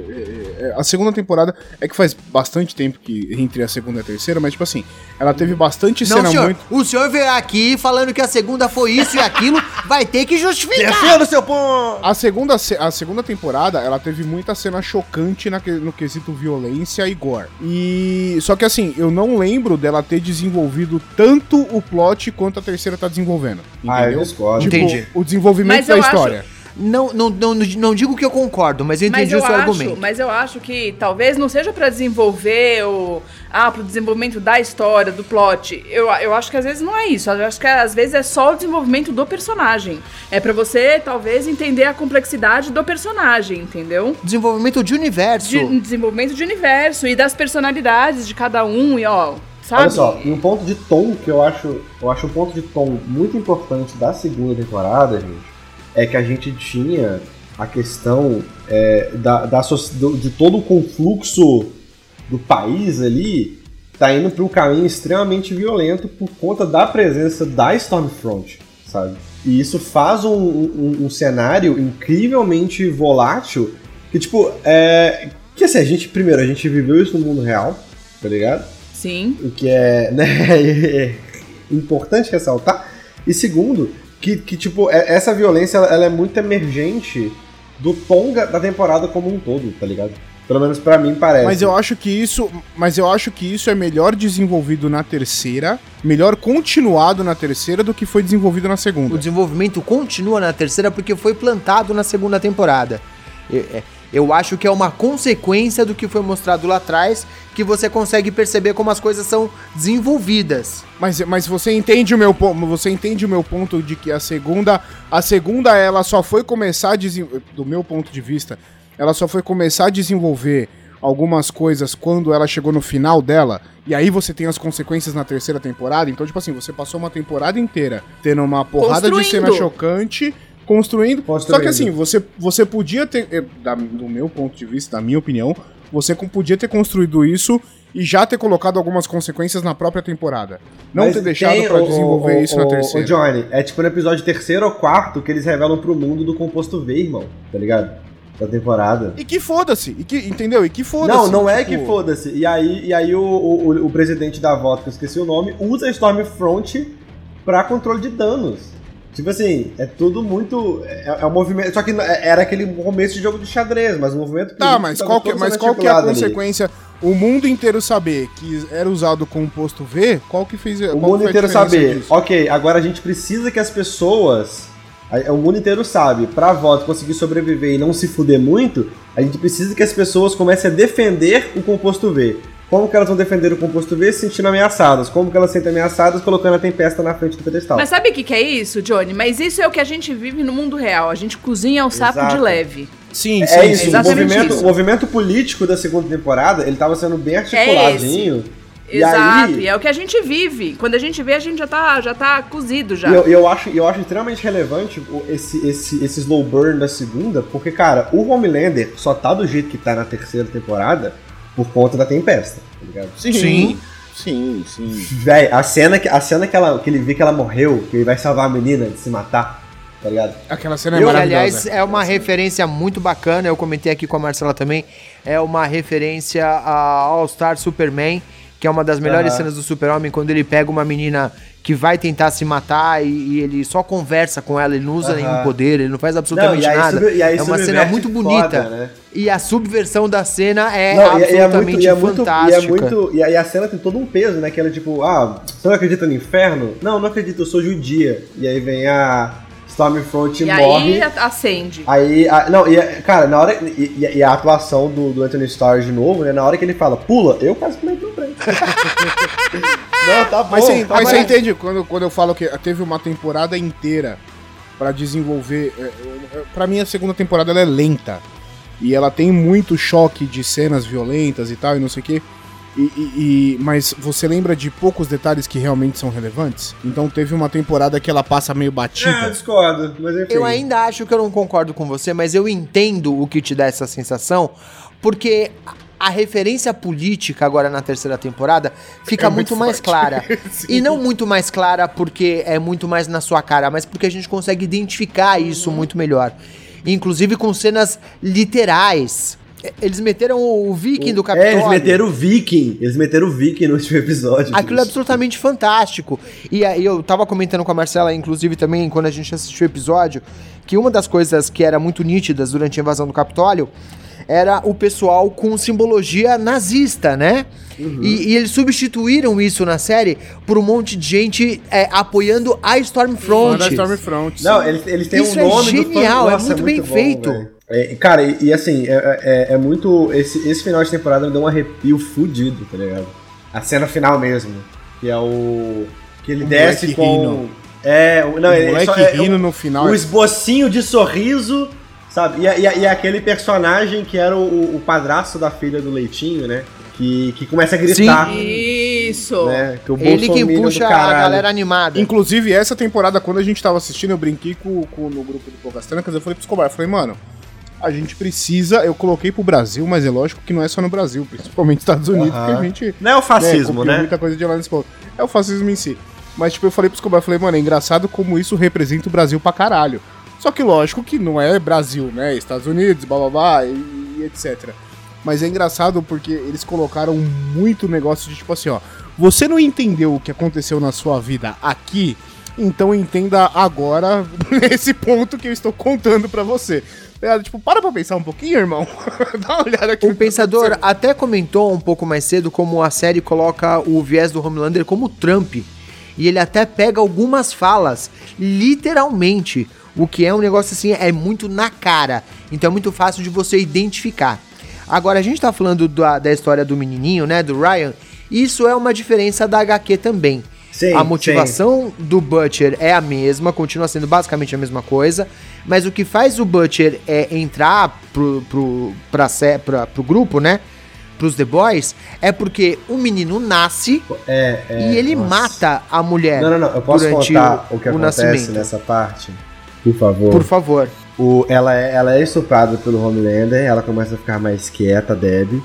é- a segunda temporada é que faz bastante tempo que entre a segunda e a terceira, mas tipo assim, ela teve bastante Não, cena senhor, muito. o senhor veio aqui falando que a segunda foi isso e aquilo, vai ter que justificar. Defenda o seu ponto! A segunda, se- a segunda temporada, ela teve muita cena chocante na que- no quesito violência e gore. E. Só que assim, eu não lembro dela ter desenvolvido tanto o plot quanto a terceira tá desenvolvendo. Ah, eu Entendeu? discordo. Tipo, Entendi. O desenvolvimento Mas da eu acho- história. Não, não, não, não digo que eu concordo, mas eu Mas entendi eu, o seu acho, argumento. mas eu acho que talvez não seja pra desenvolver o. Ah, pro desenvolvimento da história, do plot. Eu, eu acho que às vezes não é isso. Eu acho que às vezes é só o desenvolvimento do personagem. É pra você, talvez, entender a complexidade do personagem, entendeu? Desenvolvimento de universo. De, desenvolvimento de universo e das personalidades de cada um, e ó. Sabe? Olha só, e um ponto de tom que eu acho. Eu acho um ponto de tom muito importante da segunda temporada, gente, é que a gente tinha a questão é, da, da de todo o confluxo do país ali tá indo para um caminho extremamente violento por conta da presença da Stormfront, sabe? E isso faz um, um- um cenário incrivelmente volátil que, tipo, é. Que assim, a gente, primeiro, a gente viveu isso no mundo real, tá ligado? Sim. o que é, né, importante ressaltar. E segundo, que, que tipo, é- essa violência ela, ela é muito emergente do tom da da temporada como um todo, tá ligado? Pelo menos pra mim parece. Mas eu acho que isso, mas eu acho que isso é melhor desenvolvido na terceira, melhor continuado na terceira do que foi desenvolvido na O segunda. desenvolvimento continua na terceira porque foi plantado na segunda temporada. Eu, é, eu acho que é uma consequência do que foi mostrado lá atrás, que você consegue perceber como as coisas são desenvolvidas. Mas, mas você entende o meu ponto, você entende o meu ponto de que a segunda, a segunda ela só foi começar a do meu ponto de vista, ela só foi começar a desenvolver algumas coisas quando ela chegou no final dela, e aí você tem as consequências na terceira temporada. Então, tipo assim, você passou uma temporada inteira tendo uma porrada de cena chocante, construindo. Construindo. Só que assim, você, você podia ter, eh, da- do meu ponto de vista, da minha opinião, você podia ter construído isso e já ter colocado algumas consequências na própria temporada. Não Mas ter deixado o- desenvolver o- isso na o- terceira. O Johnny, é tipo no episódio terceiro ou quarto que eles revelam pro mundo do composto V, irmão, tá ligado? Da temporada. E que foda-se, e que, entendeu? E que foda-se. Não, não é tipo, que foda-se. E aí, e aí o, o, o presidente da volta, que eu esqueci o nome, usa a Stormfront pra controle de danos. Tipo assim, é tudo muito. É, é um movimento. Só que é- era aquele começo de jogo de xadrez, mas o movimento. Tá, mas qual, que, todo mas qual que é a ali. consequência? O mundo inteiro saber que era usado o composto V, qual que fez O mundo inteiro saber. disso? Ok, agora a gente precisa que as pessoas. O mundo inteiro sabe, pra voto conseguir sobreviver e não se fuder muito, a gente precisa que as pessoas comecem a defender o composto V. Como que elas vão defender o composto V se sentindo ameaçadas? Como que elas se sentem ameaçadas colocando a tempesta na frente do pedestal? Mas sabe o que, que é isso, Johnny? Mas isso é o que a gente vive no mundo real. A gente cozinha o sapo Exato. de leve. Sim, É sim, isso, sim. o movimento, isso. o movimento político da segunda temporada, ele tava sendo bem articuladinho. E Exato, aí- e é o que a gente vive. Quando a gente vê, a gente já tá, já tá cozido já. Eu, eu acho, eu acho extremamente relevante esse, esse, esse slow burn da segunda, porque, cara, o Homelander só tá do jeito que tá na terceira temporada por conta da tempesta, tá ligado? Sim, Sim. sim, sim. Véi, a cena, que, a cena que, ela, que ele vê que ela morreu, que ele vai salvar a menina de se matar, tá ligado? Aquela cena é Eu, maravilhosa. aliás, é uma referência muito bacana, eu comentei aqui com a Marcela também, é uma referência a All Star Superman, que é uma das melhores Aham. cenas do Super-Homem, quando ele pega uma menina que vai tentar se matar e, e ele só conversa com ela, ele não usa Aham. nenhum poder, ele não faz absolutamente Não, e nada. sub- e é uma cena muito foda, bonita. né? E a subversão da cena é Não, e- e é absolutamente muito, e é muito, e fantástica. é muito, e aí a cena tem todo um peso, né? Que ela tipo, ah, você não acredita no inferno? Não, não acredito, eu sou judia. E aí vem a Stormfront e, e morre. aí acende. Aí, a- não, e, a- cara, na hora. E, e- a atuação do, do Anthony Starr de novo, né? Na hora que ele fala, pula, eu quase pulei pra frente. não, tá bom. Mas, você, tá mas você entende quando, quando eu falo que teve uma temporada inteira Pra desenvolver. é, é, Pra mim, a segunda temporada ela é lenta. E ela tem muito choque de cenas violentas e tal, e não sei o quê. E, e- e- mas você lembra de poucos detalhes que realmente são relevantes? Então teve uma temporada que ela passa meio É, eu batida. discordo, mas enfim. Eu ainda acho que eu não concordo com você, mas eu entendo o que te dá essa sensação, porque a referência política agora na terceira temporada fica É muito, muito mais clara. E não muito mais clara porque é muito mais na sua cara, mas porque a gente consegue identificar isso muito melhor. Inclusive com cenas literais. Eles meteram o viking do Capitólio. É, eles meteram o Viking. Eles meteram o Viking no último episódio. Aquilo é absolutamente fantástico. E aí eu tava comentando com a Marcela, inclusive, também, quando a gente assistiu o episódio, que uma das coisas que era muito nítidas durante a invasão do Capitólio era o pessoal com simbologia nazista, né? E, e eles substituíram isso na série por um monte de gente é, apoiando a Fã Stormfront. da Stormfront. Não, eles, eles têm Isso um é nome do genial, é Nossa, muito bem feito. velho. É, cara, e, e assim, é, é- é muito. Esse, esse final de temporada me deu um arrepio fudido, tá ligado? A cena final mesmo. Que é o. Que ele O desce moleque com. rindo. É, o- não, o ele moleque só, é, rindo no final. o esbocinho de sorriso, sabe? E, e, e aquele personagem que era o, o padrasto da filha do Leitinho, né? Que, que começa a gritar. Isso. Né? Que o Ele que puxa a galera animada. Inclusive, essa temporada, quando a gente tava assistindo, eu brinquei com, com- no grupo do Poucas Trancas, eu falei pro Escobar, eu falei, mano, a gente precisa, eu coloquei pro Brasil, mas é lógico que não é só no Brasil, principalmente nos Estados Unidos, Aham. que a gente Não é o fascismo, copiou né? muita coisa de lá nesse ponto. É o fascismo em si. Mas, tipo, eu falei pro Escobar, eu falei, mano, é engraçado como isso representa o Brasil pra caralho. Só que, lógico que não é Brasil, né? Estados Unidos, blá blá blá, e, e etc. Mas é engraçado porque eles colocaram muito negócio de tipo assim, ó. Você não entendeu o que aconteceu na sua vida aqui, então entenda agora nesse ponto que eu estou contando pra você. Tá? Tipo, para pra pensar um pouquinho, irmão. Dá uma olhada aqui. O tá Pensador acontecendo. até comentou um pouco mais cedo como a série coloca o viés do Homelander como Trump. E ele até pega algumas falas, literalmente. O que é um negócio assim, é muito na cara. Então é muito fácil de você identificar. Agora, a gente tá falando da, da história do menininho, né, do Ryan. Isso é uma diferença da HQ também. Sim, a motivação do Butcher é a mesma, continua sendo basicamente a mesma coisa, mas o que faz o Butcher é entrar pro, pro, pra, pra, pro grupo, né? Pros The Boys, é porque o menino nasce É, é, e ele nossa. mata a mulher. Não, não, não. Eu posso contar o, que acontece nascimento. nessa parte? Por favor. Por favor. O, ela, é, ela é estuprada pelo Homelander, ela começa a ficar mais quieta, Debbie.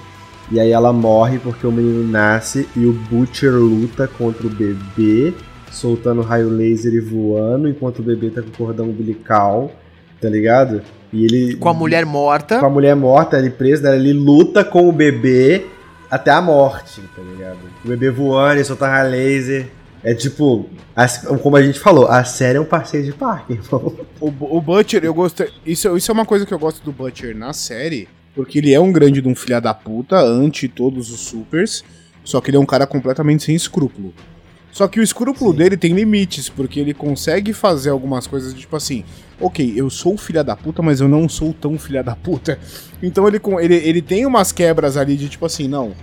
E aí ela morre porque o menino nasce e o Butcher luta contra o bebê, soltando raio laser e voando, enquanto o bebê tá com o cordão umbilical, tá ligado? E ele. Com a mulher morta. Com a mulher morta, ele preso, né? ele luta com o bebê até a morte, tá ligado? O bebê voando, ele solta raio laser. É tipo, como a gente falou, a série é um passeio de parque, irmão. O, o Butcher, eu gostei. Isso, isso é uma coisa que eu gosto do Butcher na série. Porque ele é um grande de um filha da puta, ante todos os supers. Só que ele é um cara completamente sem escrúpulo. Só que o escrúpulo dele tem limites, porque ele consegue fazer algumas coisas de tipo assim, ok, eu sou filha da puta, mas eu não sou tão filha da puta. Então ele, com- ele, ele tem umas quebras ali de tipo assim, não,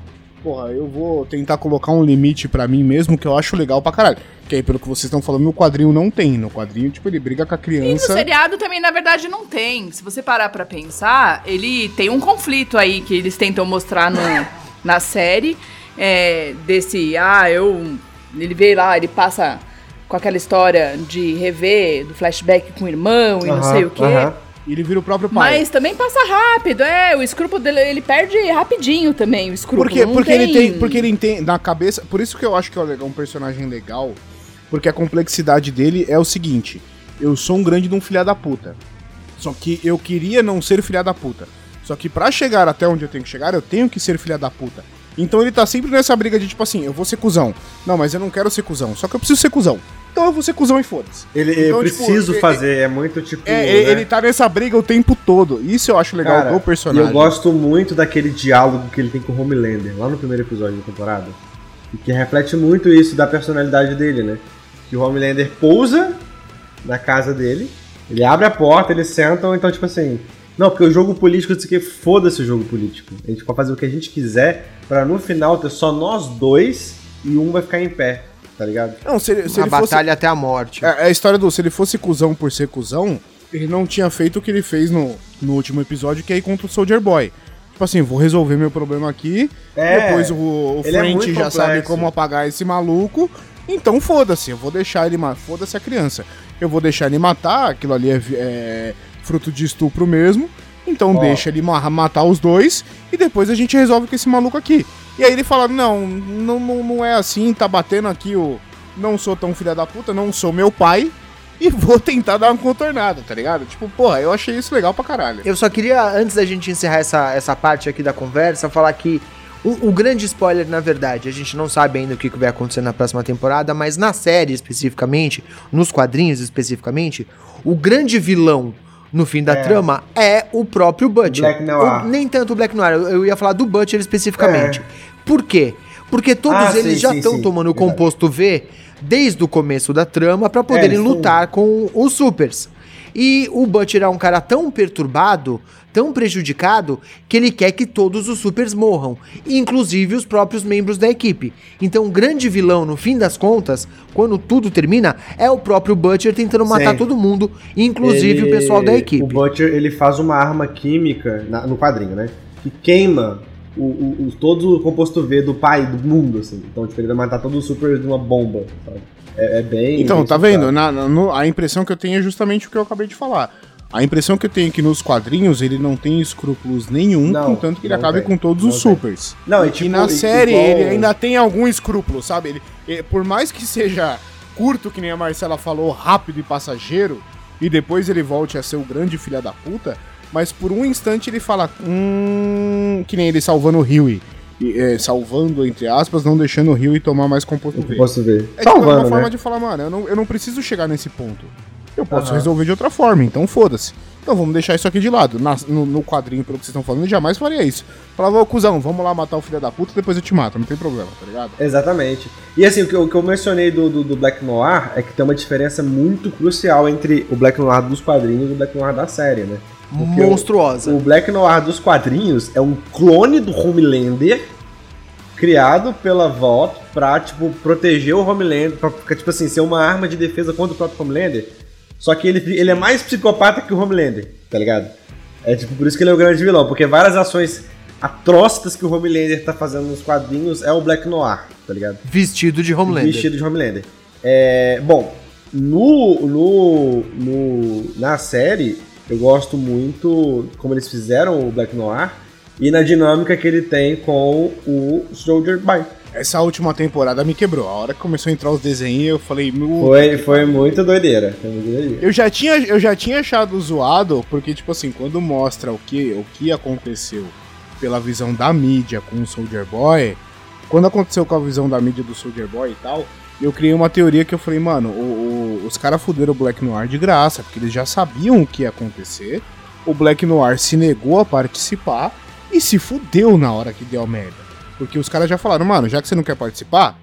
porra, eu vou tentar colocar um limite pra mim mesmo que eu acho legal pra caralho. Que aí, pelo que vocês estão falando, no quadrinho não tem. No quadrinho, tipo, ele briga com a E no criança. seriado também, na verdade, não tem. Se você parar pra pensar, ele tem um conflito aí que eles tentam mostrar no, na série. é, desse, ah, eu. Ele veio lá, ele passa com aquela história de rever do flashback com o irmão e não sei o quê. E ele vira o próprio pai. Mas também passa rápido, é. O escrúpulo dele, ele perde rapidinho também, o escrúpulo. Porque, não porque ele tem. Porque ele tem na cabeça. Por isso que eu acho que é um personagem legal. Porque a complexidade dele é o seguinte: eu sou um grande de um filha da puta. Só que eu queria não ser filha da puta. Só que pra chegar até onde eu tenho que chegar, eu tenho que ser filha da puta. Então ele tá sempre nessa briga de tipo assim, eu vou ser cuzão. Não, mas eu não quero ser cuzão. Só que eu preciso ser cuzão. Então eu vou ser cuzão e foda-se. Ele, Então, eu tipo, preciso é- fazer, é muito tipo. É, né? ele tá nessa briga o tempo todo. Isso eu acho legal Cara, do E personagem. eu gosto muito daquele diálogo que ele tem com o Homelander, lá no primeiro episódio da temporada. E que reflete muito isso da personalidade dele, né? Que o Homelander pousa na casa dele, ele abre a porta, eles sentam, então, tipo assim. Não, porque o jogo político, isso aqui, foda-se o jogo político. A gente pode fazer o que a gente quiser, pra no final ter só nós dois e um vai ficar em pé. Tá ligado? Não, se ele, se a ele fosse. batalha até a morte. É, é a história do. Se ele fosse cuzão por ser cuzão, ele não tinha feito o que ele fez no, no último episódio, que é ir contra o Soldier Boy. Tipo assim, vou resolver meu problema aqui. É, depois o, o é já sabe como apagar esse maluco. Então foda-se, eu vou deixar ele matar. Foda-se a criança. Eu vou deixar ele matar, aquilo ali é, é fruto de estupro mesmo. Então Ó. deixa ele ma- matar os dois e depois a gente resolve com esse maluco aqui. E aí ele fala: não, não, não, é assim, tá batendo aqui o. Não sou tão filha da puta, não sou meu pai. E vou tentar dar uma contornada, tá ligado? Tipo, porra, eu achei isso legal pra caralho. Eu só queria, antes da gente encerrar essa, essa parte aqui da conversa, falar que o, o grande spoiler, na verdade, a gente não sabe ainda o que vai acontecer na próxima temporada, mas na série especificamente, nos quadrinhos especificamente, o grande vilão no fim da É. trama é o próprio Butcher. O- nem tanto o Black Noir, eu, ia falar do Butcher especificamente. Por quê? Porque todos Ah, eles sim, já estão tomando o composto V desde o começo da trama pra poderem tão- lutar com os supers. E o Butcher é um cara tão perturbado, tão prejudicado, que ele quer que todos os supers morram, inclusive os próprios membros da equipe. Então, o grande vilão, no fim das contas, quando tudo termina, é o próprio Butcher tentando matar Sim. todo mundo, inclusive Ele- o pessoal da equipe. O Butcher, ele faz uma arma química na- no quadrinho, né? Que queima o, o- o- todo o composto V do pai do mundo, assim. Então, tipo, ele vai matar todos os supers de uma bomba, sabe? É, é bem... Então, tá vendo? Na- na- no- a impressão que eu tenho é justamente o que eu acabei de falar. A impressão que eu tenho é que nos quadrinhos ele não tem escrúpulos nenhum, Não, contanto que ele acabe tem, com todos os tem. supers. Não, e e tipo, na i- série igual- ele ainda tem algum escrúpulo, sabe? Ele, eh, por mais que seja curto, que nem a Marcela falou, rápido e passageiro, e depois ele volte a ser o grande filha da puta, mas por um instante ele fala, hum, que nem ele salvando o Huey. E, eh, salvando, entre aspas, não deixando o Huey tomar mais composto O V. composto V. É tipo, uma Salvando, forma né? de falar, mano, eu não, eu não preciso chegar nesse ponto. Eu posso Aham. resolver de outra forma, então foda-se. Então vamos deixar isso aqui de lado. Na- no, no quadrinho, pelo que vocês estão falando, eu jamais faria isso. Falava, ô cuzão, vamos lá matar o filho da puta, depois eu te mato, não tem problema, tá ligado? Exatamente. E assim, o que eu, o que eu mencionei do, do, do Black Noir é que tem uma diferença muito crucial entre o Black Noir dos quadrinhos e o Black Noir da série, né? Porque o- Monstruosa. O Black Noir dos quadrinhos é um clone do Homelander criado pela Vault pra, tipo, proteger o Homelander, pra, tipo assim, ser uma arma de defesa contra o próprio Homelander. Só que ele, ele é mais psicopata que o Homelander, tá ligado? É tipo, por isso que ele é o grande vilão, porque várias ações atrocitas que o Homelander tá fazendo nos quadrinhos é o Black Noir, tá ligado? Vestido de Homelander. Vestido de Homelander. É, bom, no, no, no, na série, eu gosto muito como eles fizeram o Black Noir e na dinâmica que ele tem com o Soldier Boy. Essa última temporada me quebrou. A hora que começou a entrar os desenhos, eu falei. Foi, foi muito doideira. Foi muito doideira. Eu já, tinha, eu já tinha achado zoado, porque, tipo assim, quando mostra o que, o que aconteceu pela visão da mídia com o Soldier Boy, quando aconteceu com a visão da mídia do Soldier Boy e tal, eu criei uma teoria que eu falei, mano, o- o- os caras fuderam o Black Noir de graça, porque eles já sabiam o que ia acontecer. O Black Noir se negou a participar e se fudeu na hora que deu merda. Porque os caras já falaram, mano, já que você não quer participar,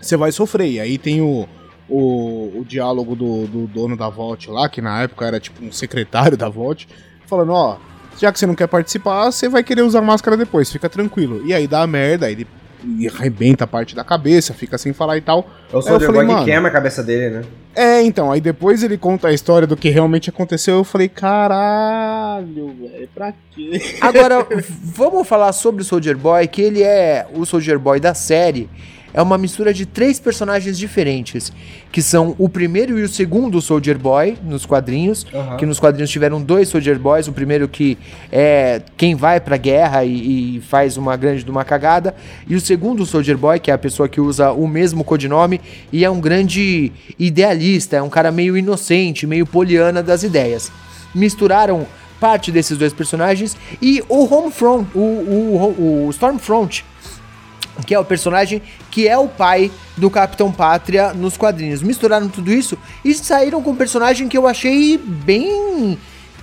você vai sofrer. E aí tem o, o, o diálogo do, do dono da Vault lá, que na época era tipo um secretário da Vault, falando, ó, já que você não quer participar, você vai querer usar máscara depois, fica tranquilo. E aí dá a merda, aí ele e arrebenta a parte da cabeça, fica sem falar e tal. É o eu Soldier Boy que queima a cabeça dele, né? É, então, aí depois ele conta a história do que realmente aconteceu, eu falei, caralho, velho, pra quê? Agora, vamos falar sobre o Soldier Boy, que ele é o Soldier Boy da série. É uma mistura de três personagens diferentes, que são o primeiro e o segundo Soldier Boy nos quadrinhos, que nos quadrinhos tiveram dois Soldier Boys, o primeiro que é quem vai pra guerra e, e faz uma grande de uma cagada, e o segundo Soldier Boy, que é a pessoa que usa o mesmo codinome e é um grande idealista, é um cara meio inocente, meio poliana das ideias. Misturaram parte desses dois personagens e o Homefront, o, o, o Stormfront, que é o personagem que é o pai do Capitão Pátria nos quadrinhos. Misturaram tudo isso e saíram com um personagem que eu achei bem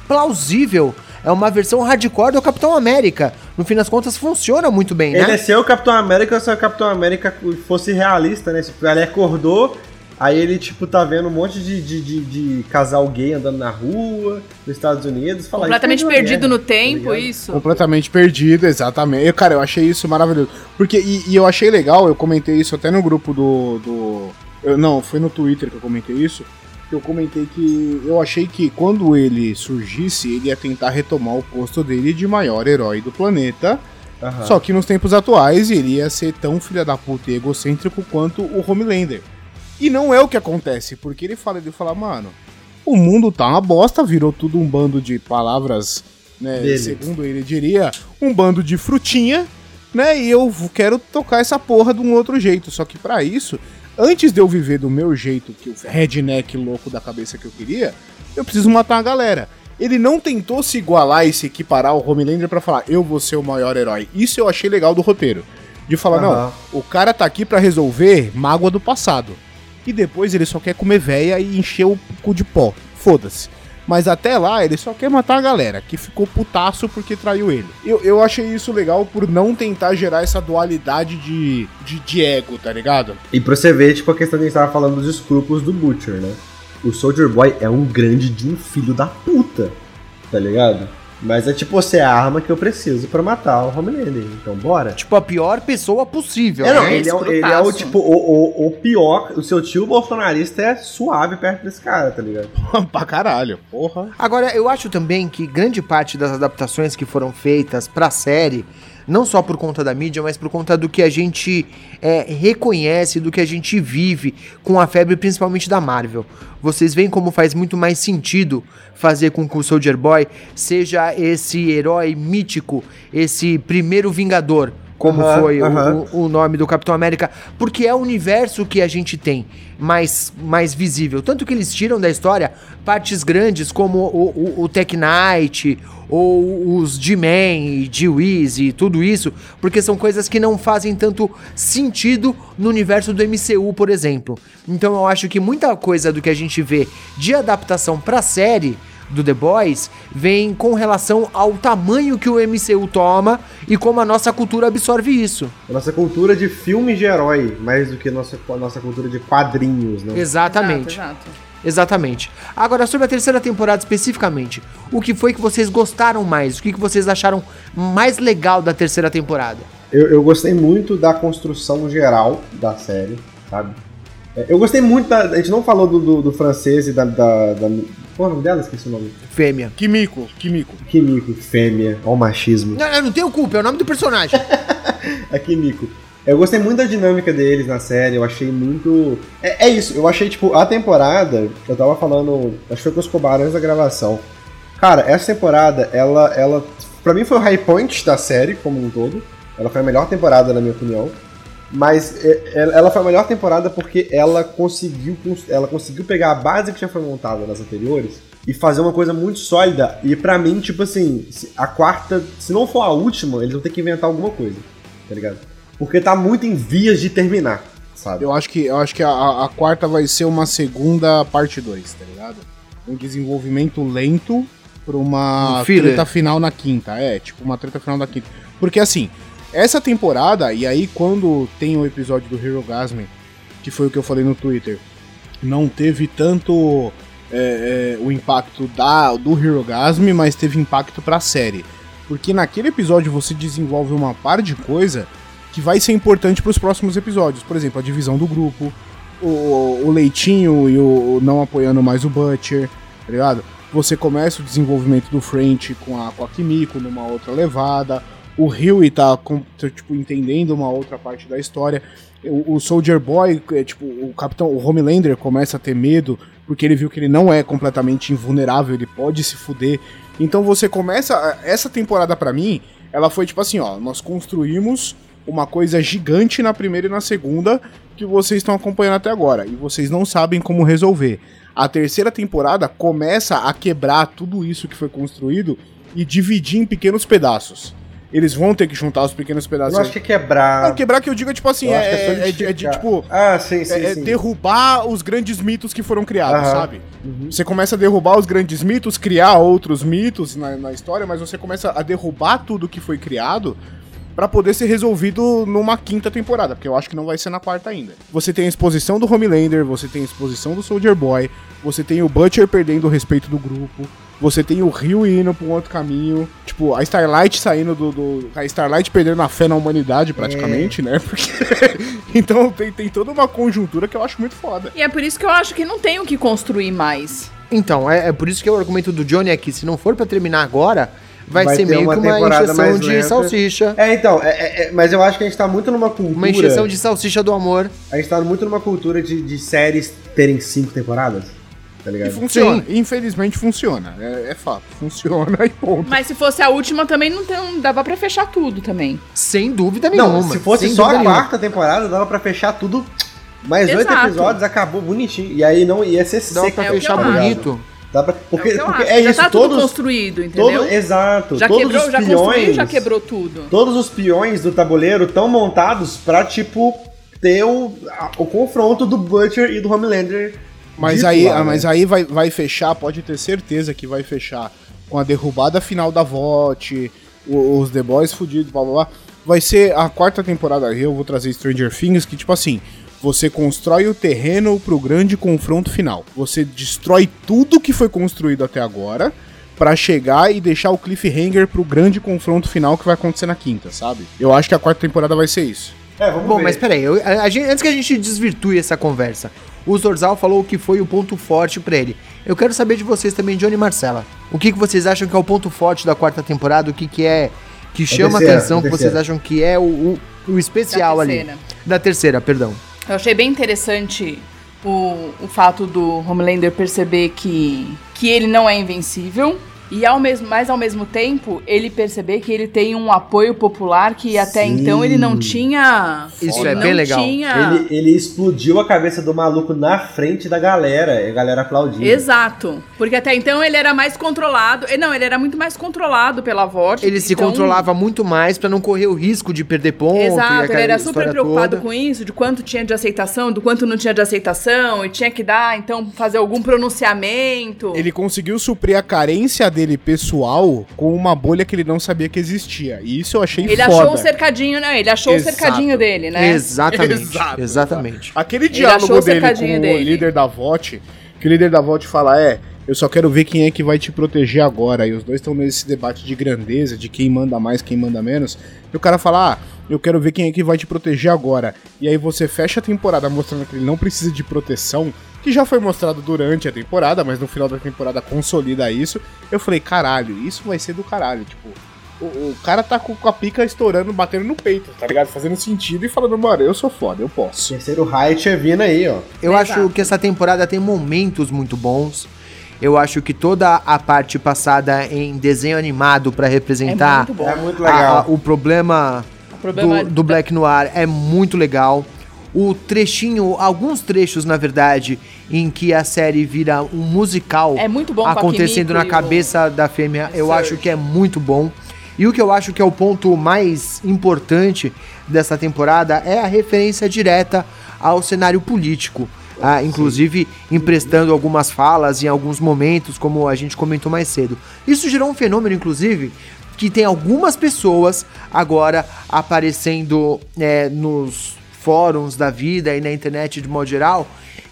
plausível. É uma versão hardcore do Capitão América. No fim das contas, funciona muito bem, Ele né? é ser o Capitão América se o Capitão América fosse realista, né? Ele acordou, aí ele, tipo, tá vendo um monte de, de, de, de casal gay andando na rua, nos Estados Unidos. Fala, Completamente "Isso é uma perdido merda", no tempo, tá isso. Completamente perdido, exatamente. Eu, cara, eu achei isso maravilhoso. Porque, e, e eu achei legal, eu comentei isso até no grupo do, do, Eu, não, foi no Twitter que eu comentei isso. Que eu comentei que eu achei que quando ele surgisse, ele ia tentar retomar o posto dele de maior herói do planeta. Aham. Só que nos tempos atuais ele ia ser tão filha da puta e egocêntrico quanto o Homelander. E não é o que acontece, porque ele fala, ele fala, mano, o mundo tá uma bosta, virou tudo um bando de palavras, né? Dele. Segundo ele diria, um bando de frutinha, né? E eu quero tocar essa porra de um outro jeito. Só que pra isso, antes de eu viver do meu jeito, que o redneck louco da cabeça que eu queria, eu preciso matar a galera. Ele não tentou se igualar e se equiparar ao Homelander pra falar, eu vou ser o maior herói. Isso eu achei legal do roteiro. De falar, Aham. não, o cara tá aqui pra resolver mágoa do passado. E depois ele só quer comer véia e encher o cu de pó. Foda-se. Mas até lá ele só quer matar a galera, que ficou putaço porque traiu ele. Eu, eu achei isso legal por não tentar gerar essa dualidade de, de, de ego, tá ligado? E pra você ver, tipo, a questão que a gente tava falando dos escrúpulos do Butcher, né? O Soldier Boy é um grande de um filho da puta, tá ligado? Mas é tipo, você é a arma que eu preciso pra matar o Homelander, então bora. Tipo, a pior pessoa possível. É, não, né? ele é, o- ele é o tipo, o, o, o pior, o seu tio bolsonarista é suave perto desse cara, tá ligado? pra caralho, porra. Agora, eu acho também que grande parte das adaptações que foram feitas pra série, não só por conta da mídia, mas por conta do que a gente é, reconhece, do que a gente vive com a febre, principalmente da Marvel. Vocês veem como faz muito mais sentido fazer com que o Soldier Boy seja esse herói mítico, esse primeiro Vingador, como Aham, foi o- aham. o, o nome do Capitão América, porque é o universo que a gente tem mais, mais visível. Tanto que eles tiram da história partes grandes como o, o, o Tech Knight, ou os G-Man e G-Wiz e tudo isso, porque são coisas que não fazem tanto sentido no universo do MCU, por exemplo. Então eu acho que muita coisa do que a gente vê de adaptação pra série do The Boys vem com relação ao tamanho que o MCU toma e como a nossa cultura absorve isso. A nossa cultura de filmes de herói, mais do que a nossa, a nossa cultura de quadrinhos, né? Exatamente. Exato, exato. Exatamente. Agora, sobre a terceira temporada especificamente, o que foi que vocês gostaram mais? O que, que vocês acharam mais legal da terceira temporada? Eu, eu gostei muito da construção geral da série, sabe? É, Eu gostei muito da. A gente não falou do, do, do francês e da. da, da qual é o nome dela? Esqueci o nome. Fêmea. Kimiko, Kimiko. Kimiko, fêmea, ó o machismo. Não, eu não tenho culpa, é o nome do personagem. A Kimiko. Eu gostei muito da dinâmica deles na série, eu achei muito. É, é isso, eu achei, tipo, a temporada, eu tava falando, acho que foi com os Escobar antes da gravação. Cara, essa temporada, ela, ela. Pra mim foi o high point da série como um todo. Ela foi a melhor temporada, na minha opinião. Mas é, é, ela foi a melhor temporada porque ela conseguiu, cons- ela conseguiu pegar a base que já foi montada nas anteriores e fazer uma coisa muito sólida. E pra mim, tipo assim, a quarta, se não for a última, eles vão ter que inventar alguma coisa, tá ligado? Porque tá muito em vias de terminar, sabe? Eu acho que, eu acho que a, a quarta vai ser uma segunda parte 2, tá ligado? Um desenvolvimento lento pra uma Um filler. treta final na quinta. É, tipo, uma treta final na quinta. Porque assim, essa temporada, e aí quando tem o episódio do Hero Gasm, que foi o que eu falei no Twitter, não teve tanto é, é, o impacto da, do Hero Gasm, mas teve impacto pra série. Porque naquele episódio você desenvolve uma par de coisa que vai ser importante para os próximos episódios. Por exemplo, a divisão do grupo, o, o Leitinho e o, o não apoiando mais o Butcher, tá ligado? Você começa o desenvolvimento do French com a, com a Kimiko numa outra levada. O Huey tá, tá, tipo, entendendo uma outra parte da história. O, o Soldier Boy, é, tipo, o Capitão, o Homelander começa a ter medo porque ele viu que ele não é completamente invulnerável, ele pode se fuder. Então você começa. Essa temporada pra mim, ela foi tipo assim, ó, nós construímos uma coisa gigante na primeira e na segunda que vocês estão acompanhando até agora e vocês não sabem como resolver. A terceira temporada começa a quebrar tudo isso que foi construído e dividir em pequenos pedaços. Eles vão ter que juntar os pequenos Eu pedaços. não acho que é quebrar. Não, quebrar que eu digo é tipo assim, Eu é, é é, é de, é de, solidificar. tipo Ah, sim, sim, é- é sim. derrubar os grandes mitos que foram criados, Aham. sabe? Você começa a derrubar os grandes mitos, criar outros mitos na, na história, mas você começa a derrubar tudo que foi criado pra poder ser resolvido numa quinta temporada, porque eu acho que não vai ser na quarta ainda. Você tem a exposição do Homelander, você tem a exposição do Soldier Boy, você tem o Butcher perdendo o respeito do grupo, Você tem o Rio indo pra um outro caminho. Tipo, a Starlight saindo do. do- a Starlight perdendo a fé na humanidade, praticamente, né? Porque. então tem, tem toda uma conjuntura que eu acho muito foda. E é por isso que eu acho que não tem o que construir mais. Então, é, é por isso que o argumento do Johnny é que se não for pra terminar agora, vai, Vai ser meio uma que uma injeção mais de lenta. salsicha. É, então, é- é- é- mas eu acho que a gente tá muito numa cultura. Uma injeção de salsicha do amor. A gente tá muito numa cultura de, de séries terem cinco temporadas. Tá E ligado? funciona. Infelizmente funciona. É, é fato. Funciona e ponto. Mas se fosse a última também não, tem, não dava pra fechar tudo também. Sem dúvida nenhuma. Não, se fosse sem só a dúvida nenhuma. quarta temporada, dava pra fechar tudo. Mais oito episódios, acabou bonitinho. E aí não ia ser Dá seco. pra É fechar bonito. Dá pra, é, porque eu porque é já isso, tá tudo todos. construído, entendeu? Todo, exato. já todos quebrou, os já peões, já quebrou tudo. Todos os peões do tabuleiro estão montados pra, tipo, ter o, a- o confronto do Butcher e do Homelander. Mas aí, lá, né? mas aí vai, vai fechar, pode ter certeza que vai fechar com a derrubada final da VOT, os The Boys fudidos, blá blá blá. Vai ser a quarta temporada aí, eu vou trazer Stranger Things, que tipo assim, você constrói o terreno pro grande confronto final. Você destrói tudo que foi construído até agora pra chegar e deixar o cliffhanger pro grande confronto final que vai acontecer na quinta, sabe? Eu acho que a quarta temporada vai ser isso. É, vamos Bom, ver. mas peraí, eu- a- a gente- antes que a gente desvirtue essa conversa, o Zorzal falou que foi o ponto forte pra ele. Eu quero saber de vocês também, Johnny e Marcela. O que, que vocês acham que é o ponto forte da quarta temporada? O que, que é que chama terceira, atenção, a que vocês acham que é o, o, o especial Da ali? Da terceira, perdão. Eu achei bem interessante o, o fato do Homelander perceber que, que ele não é invencível. E ao mesmo, mas ao mesmo tempo, ele perceber que ele tem um apoio popular que até Sim. então ele não tinha. Isso ele é bem legal. Tinha... Ele, ele explodiu a cabeça do maluco na frente da galera. E a galera aplaudindo. Exato. Porque até então ele era mais controlado. eh, Não, ele era muito mais controlado pela VOT. Ele se então- controlava muito mais pra não correr o risco de perder ponto. e Exato, ele era super preocupado toda. com isso, de quanto tinha de aceitação, do quanto não tinha de aceitação, e tinha que dar, então, fazer algum pronunciamento. Ele conseguiu suprir a carência dele pessoal com uma bolha que ele não sabia que existia. E isso eu achei Ele foda. achou o cercadinho, né? Ele achou Exato. o cercadinho dele, né? Exatamente. Exato, exatamente. Aquele achou diálogo dele com cercadinho o dele. líder da VOT, que o líder da VOT fala, é, eu só quero ver quem é que vai te proteger agora. E os dois estão nesse debate de grandeza, de quem manda mais, quem manda menos. E o cara fala, ah, eu quero ver quem é que vai te proteger agora. E aí você fecha a temporada mostrando que ele não precisa de proteção, que já foi mostrado durante a temporada, mas no final da temporada consolida isso. Eu falei, caralho, isso vai ser do caralho, tipo... O, o cara tá com, com a pica estourando, batendo no peito, tá ligado? Fazendo sentido e falando, mano, eu sou foda, eu posso. Terceiro Height é vindo aí, ó. Eu Exato. acho que essa temporada tem momentos muito bons. Eu acho que toda a parte passada em desenho animado pra É representar muito bom. É muito a- legal. a- o problema, O problema do, do Black Noir é muito legal. O trechinho, alguns trechos, na verdade, em que a série vira um musical É muito bom acontecendo na e o- cabeça da fêmea, eu Surge. acho que é muito bom. E o que eu acho que é o ponto mais importante dessa temporada é a referência direta ao cenário político. Ah, inclusive emprestando algumas falas em alguns momentos, como a gente comentou mais cedo. Isso gerou um fenômeno, inclusive, que tem algumas pessoas agora aparecendo é, nos fóruns da vida e na internet de modo geral,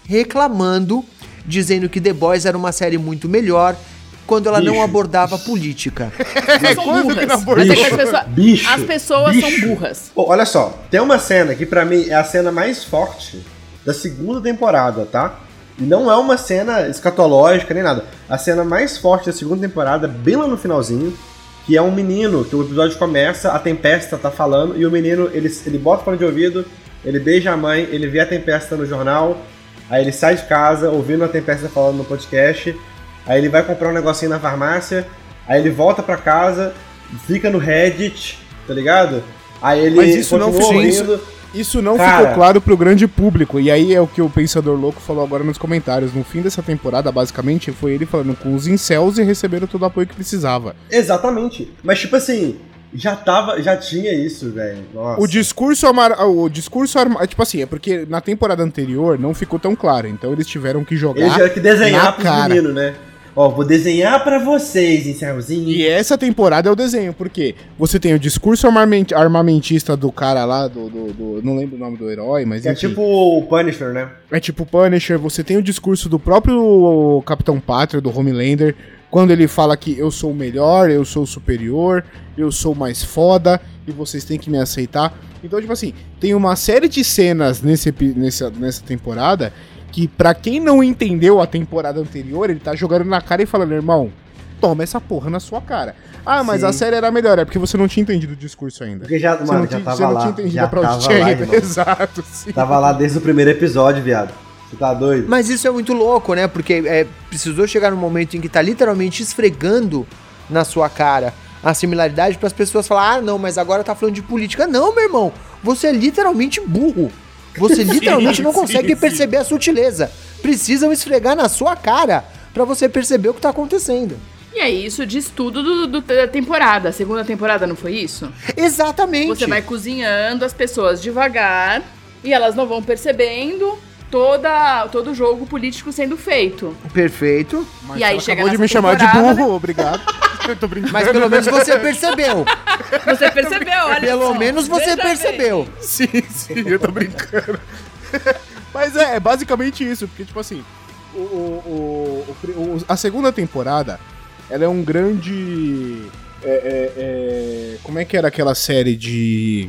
reclamando, dizendo que The Boys era uma série muito melhor quando ela não Bicho. abordava política. As pessoas são burras. não é que as pessoas, Bicho, as pessoas bicho. são burras. Pô, olha só, tem uma cena que pra mim é a cena mais forte da segunda temporada, tá? E não é uma cena escatológica nem nada. A cena mais forte da segunda temporada, bem lá no finalzinho, que é um menino, que o episódio começa, a Tempesta tá falando, e o menino, ele, ele bota o fone de ouvido, ele beija a mãe, ele vê a Tempesta no jornal, aí ele sai de casa ouvindo a Tempesta falando no podcast, aí ele vai comprar um negocinho na farmácia, aí ele volta pra casa, fica no Reddit, tá ligado? Aí ele Mas isso não continua foi- ouvindo. Isso não Cara. ficou claro pro grande público. E aí é o que o Pensador Louco falou agora nos comentários. No fim dessa temporada, basicamente, foi ele falando com os incels e receberam todo o apoio que precisava. Exatamente. Mas tipo assim, já tava, já tinha isso, velho. O discurso amar... O discurso arma... Tipo assim, é porque na temporada anterior não ficou tão claro. Então eles tiveram que jogar. Eles tiveram que desenhar pros cara. meninos, né? Ó, vou desenhar pra vocês, incelzinho. E essa temporada é o desenho, porque você tem o discurso armament- armamentista do cara lá, do, do- do- Não lembro o nome do herói, mas é enfim. tipo o Punisher, né? É tipo Punisher, você tem o discurso do próprio Capitão Pátria, do Homelander, Quando ele fala que eu sou o melhor, eu sou o superior, eu sou mais foda e vocês têm que me aceitar. Então, tipo assim, tem uma série de cenas nesse, nessa, nessa temporada que, pra quem não entendeu a temporada anterior, ele tá jogando na cara e falando, irmão, toma essa porra na sua cara. Ah, mas Sim. a série era melhor, é porque você não tinha entendido o discurso ainda. Porque já, mano, já tinha, tava você não lá. tinha entendido já a tava lá, ainda. Exato, sim. Tava lá desde o primeiro episódio, viado. Você tá doido? Mas isso é muito louco, né? Porque é, precisou chegar num momento em que tá literalmente esfregando na sua cara a similaridade para as pessoas falar: ah, não, mas agora tá falando de política. Não, meu irmão, você é literalmente burro. Você literalmente não sim, consegue sim. perceber a sutileza. Precisam esfregar na sua cara para você perceber o que tá acontecendo. E aí, isso diz tudo do, do- da temporada. A segunda temporada não foi isso? Exatamente. Você vai cozinhando as pessoas devagar e elas não vão percebendo toda, todo o jogo político sendo feito. Perfeito. Mas E aí chega acabou de me chamar de burro, obrigado. Eu tô brincando. Mas pelo menos você percebeu. Você percebeu, olha Pelo só. menos você Veja percebeu. Sim, sim, eu tô brincando. Mas é, é basicamente isso, porque, tipo assim, o, o- o- a segunda temporada, ela é um grande. é, é, é, como é que era aquela série de.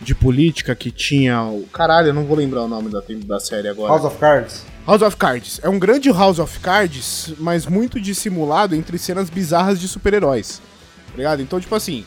De política que tinha. o Caralho, eu não vou lembrar o nome da, da série agora. House of Cards. House of Cards. É um grande House of Cards, mas muito dissimulado entre cenas bizarras de super-heróis. Tá ligado? Então, tipo assim,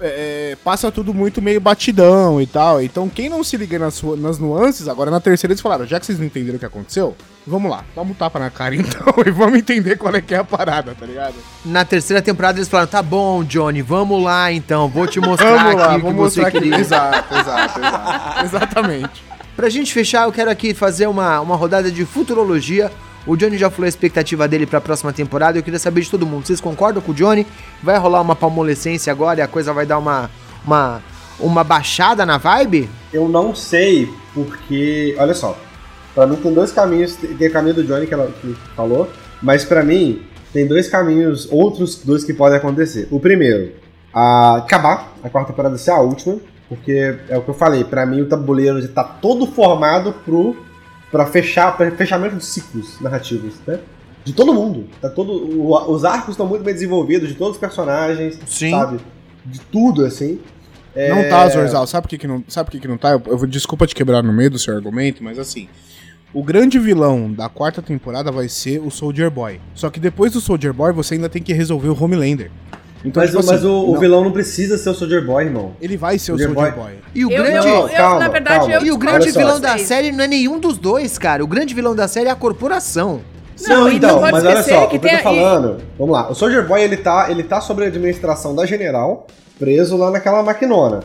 é, é, passa tudo muito meio batidão e tal. Então, quem não se liga nas, nas nuances, agora na terceira eles falaram, já que vocês não entenderam o que aconteceu, vamos lá, vamos um tapa na cara então e vamos entender qual é que é a parada, tá ligado? Na terceira temporada eles falaram: tá bom, Johnny, vamos lá então, vou te mostrar Vamos lá, você mostrar aqui. queria. Exato, exato, exato. Exatamente. Pra gente fechar, eu quero aqui fazer uma, uma rodada de futurologia. O Johnny já falou a expectativa dele pra próxima temporada. Eu queria saber de todo mundo. Vocês concordam com o Johnny? Vai rolar uma palmolescência agora e a coisa vai dar uma, uma, uma baixada na vibe? Eu não sei, porque. Olha só. Pra mim tem dois caminhos. Tem o caminho do Johnny que ela que falou. Mas pra mim, tem dois caminhos, outros dois que podem acontecer. O primeiro, a acabar a quarta temporada ser a última. Porque é o que eu falei, pra mim o tabuleiro já tá todo formado pro. Pra fechar, pra fechamento de ciclos narrativos, né? De todo mundo. Tá todo, o- os arcos estão muito bem desenvolvidos, de todos os personagens, Sim. sabe? De tudo, assim. Não É, tá, Zorzal. Sabe por que, que não, sabe por que, que não tá? Eu, eu desculpa te quebrar no meio do seu argumento, mas assim. O grande vilão da quarta temporada vai ser o Soldier Boy. Só que depois do Soldier Boy, você ainda tem que resolver o Homelander. Então, Mas, tipo mas assim, o, o não- vilão não precisa ser o Soldier Boy, irmão. Ele vai ser o Soldier Soldier Boy. Boy. E o Eu, grande. eu, eu, calma, na verdade, calma. eu E o grande vilão da série não é nenhum dos dois, cara. O grande vilão da série é a corporação. Não, não pode mas olha esquecer só, que o que eu tô falando. Vamos lá, o Soldier Boy ele tá, ele tá sob a administração da General, preso lá naquela maquinona.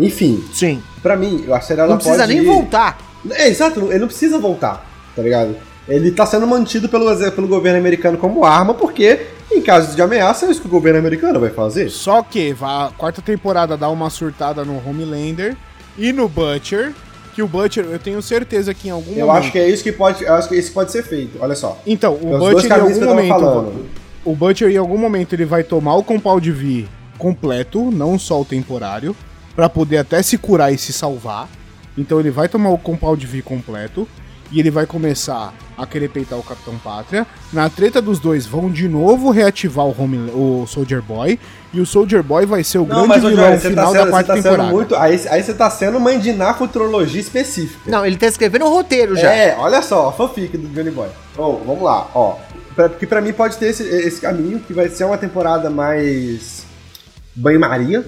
Enfim, Sim. pra mim, a série ela Não precisa pode nem ir- voltar. É, exato, ele não precisa voltar, tá ligado? Ele tá sendo mantido pelo, pelo governo americano como arma, porque em caso de ameaça é isso que o governo americano vai fazer. Só que a quarta temporada dá uma surtada no Homelander e no Butcher. Que o Butcher, eu tenho certeza que em algum Eu momento. acho que é isso que pode, eu acho que isso pode ser feito. Olha só. Então, o Butcher em algum eu momento. O Butcher em algum momento ele vai tomar o Compound V completo, não só o temporário, pra poder até se curar e se salvar. Então ele vai tomar o Compound V completo e ele vai começar a querer peitar o Capitão Pátria. Na treta dos dois vão de novo reativar o, Home, o Soldier Boy e o Soldier Boy vai ser o Não, grande mas vilão você tá final sendo, da quarta tá temporada. muito. Aí, aí você tá sendo mandinar futurologia específica. Não, ele tá escrevendo um roteiro já. É, olha só, a fanfic do Johnny Boy. Ó, vamos lá, ó. Pra, porque pra mim pode ter esse, esse caminho, que vai ser uma temporada mais banho-maria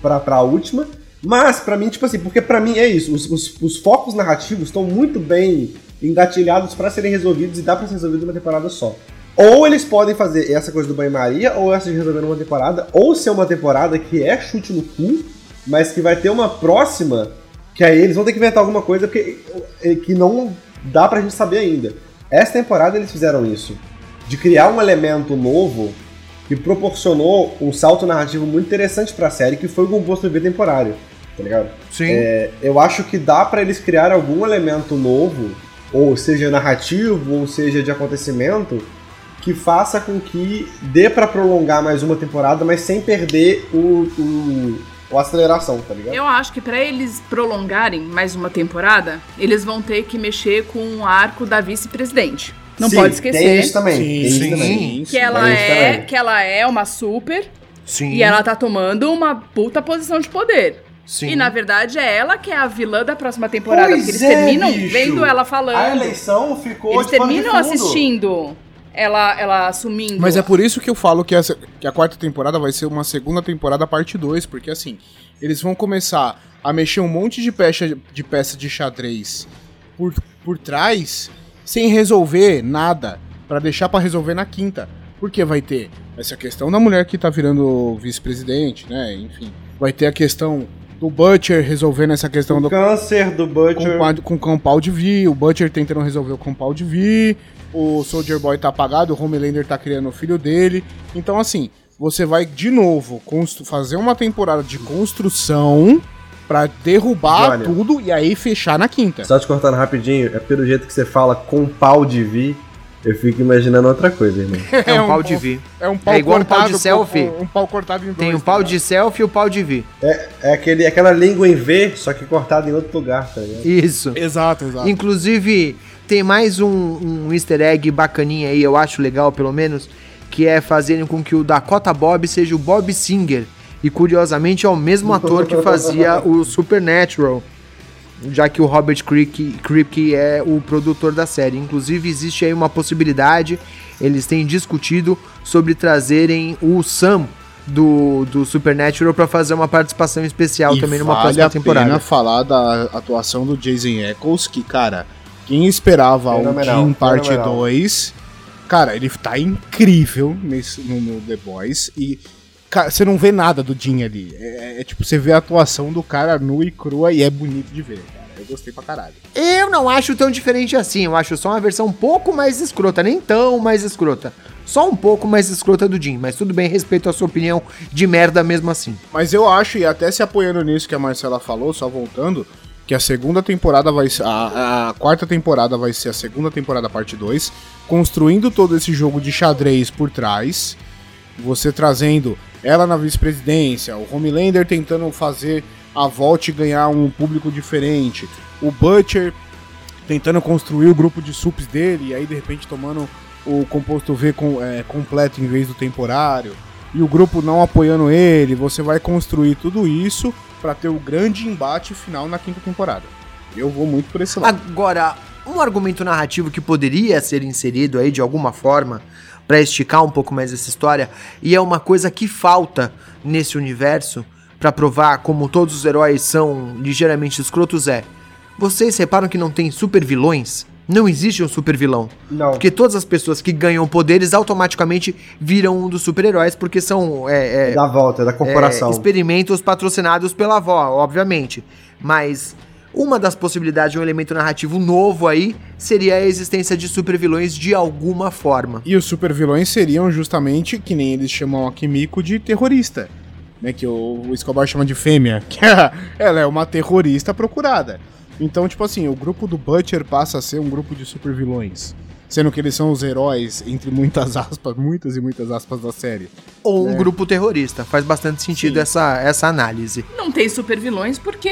pra, pra última. Mas pra mim, tipo assim, porque pra mim é isso, os, os, os focos narrativos estão muito bem engatilhados pra serem resolvidos e dá pra ser resolvido numa temporada só. Ou eles podem fazer essa coisa do banho-maria, ou essa de resolver numa temporada, ou ser uma temporada que é chute no cu, mas que vai ter uma próxima que aí eles vão ter que inventar alguma coisa porque, eh, que não dá pra gente saber ainda. Essa temporada eles fizeram isso. De criar um elemento novo que proporcionou um salto narrativo muito interessante pra série, que foi o composto V temporário. Tá ligado? Sim. É, eu acho que dá pra eles criar algum elemento novo, ou seja narrativo, ou seja de acontecimento, que faça com que dê pra prolongar mais uma temporada, mas sem perder o, o, o aceleração, tá ligado? Eu acho que pra eles prolongarem mais uma temporada, eles vão ter que mexer com o arco da vice-presidente. Não Sim, pode esquecer. Tem isso também. Sim, tem isso sim, também. Que ela é, também. que ela é uma super Sim. e ela tá tomando uma puta posição de poder. Sim. E na verdade é ela que é a vilã da próxima temporada. Pois porque eles é, terminam bicho. vendo ela falando. A eleição ficou Eles de terminam fundo. assistindo ela, ela assumindo. Mas é por isso que eu falo que, essa, que a quarta temporada vai ser uma segunda temporada parte 2, porque assim, eles vão começar a mexer um monte de peça de, peça de xadrez por, por trás, sem resolver nada, pra deixar pra resolver na quinta. Porque vai ter essa questão da mulher que tá virando vice-presidente, né? Enfim, vai ter a questão do Butcher resolvendo essa questão O do câncer do Butcher. com, com o Compound V, o Butcher tentando resolver o Compound V, o Soldier Boy tá apagado, o Homelander tá criando o filho dele. Então, assim, você vai de novo fazer uma temporada de construção pra derrubar Olha. tudo e aí fechar na quinta. Só te cortando rapidinho, é pelo jeito que você fala com pau de vi, eu fico imaginando outra coisa, irmão. É um pau de vi. É um pau É igual um pau de selfie. Um, pau cortado em dois. Tem o tá pau ligado? de selfie e o pau de vi. É aquele, aquela língua em V, só que cortada em outro lugar, tá ligado? Isso. Exato, exato. Inclusive, tem mais um, um easter egg bacaninha aí, eu acho legal pelo menos, que é fazerem com que o Dakota Bob seja o Bob Singer. E curiosamente é o mesmo ator que fazia o Supernatural. Já que o Robert Kripke, Kripke é o produtor da série. Inclusive, existe aí uma possibilidade, eles têm discutido sobre trazerem o Sam do, do Supernatural para fazer uma participação especial E também numa vale próxima a temporada. pena falar da atuação do Jason Eccles, que, cara, quem esperava o Jim parte fenomenal. 2, cara, ele tá incrível nesse, no, no The Boys e cara, você não vê nada do Jim ali. É, é tipo, você vê a atuação do cara nua e crua e é bonito de ver, cara. Eu gostei pra caralho. Eu não acho tão diferente assim. Eu acho só uma versão um pouco mais escrota. Nem tão mais escrota. Só um pouco mais escrota do Jim. Mas tudo bem, respeito a sua opinião de merda mesmo assim. Mas eu acho, e até se apoiando nisso que a Marcela falou, só voltando, que a segunda temporada vai ser. A, a quarta temporada vai ser a segunda temporada, parte 2, construindo todo esse jogo de xadrez por trás. Você trazendo ela na vice-presidência, o Homelander tentando fazer a volta e ganhar um público diferente, o Butcher tentando construir o grupo de sups dele, e aí de repente tomando o composto V com- é, completo em vez do temporário, e o grupo não apoiando ele, você vai construir tudo isso pra ter o grande embate final na quinta temporada. Eu vou muito por esse lado. Agora, um argumento narrativo que poderia ser inserido aí de alguma forma pra esticar um pouco mais essa história, e é uma coisa que falta nesse universo pra provar como todos os heróis são ligeiramente escrotos é. Vocês reparam que não tem super vilões? Não existe um super vilão. Não. Porque todas as pessoas que ganham poderes automaticamente viram um dos super-heróis, porque são é, é, Da volta, da corporação. é, experimentos patrocinados pela avó, obviamente. Mas uma das possibilidades de um elemento narrativo novo aí seria a existência de supervilões de alguma forma. E os supervilões seriam justamente, que nem eles chamam a Kimiko, de terrorista. Né, que o, Escobar chama de fêmea. Que é- ela é uma terrorista procurada. Então, tipo assim, o grupo do Butcher passa a ser um grupo de supervilões. Sendo que eles são os heróis, entre muitas aspas, muitas e muitas aspas da série. Ou um grupo terrorista. Faz bastante sentido Sim. essa, essa análise. Não tem super vilões porque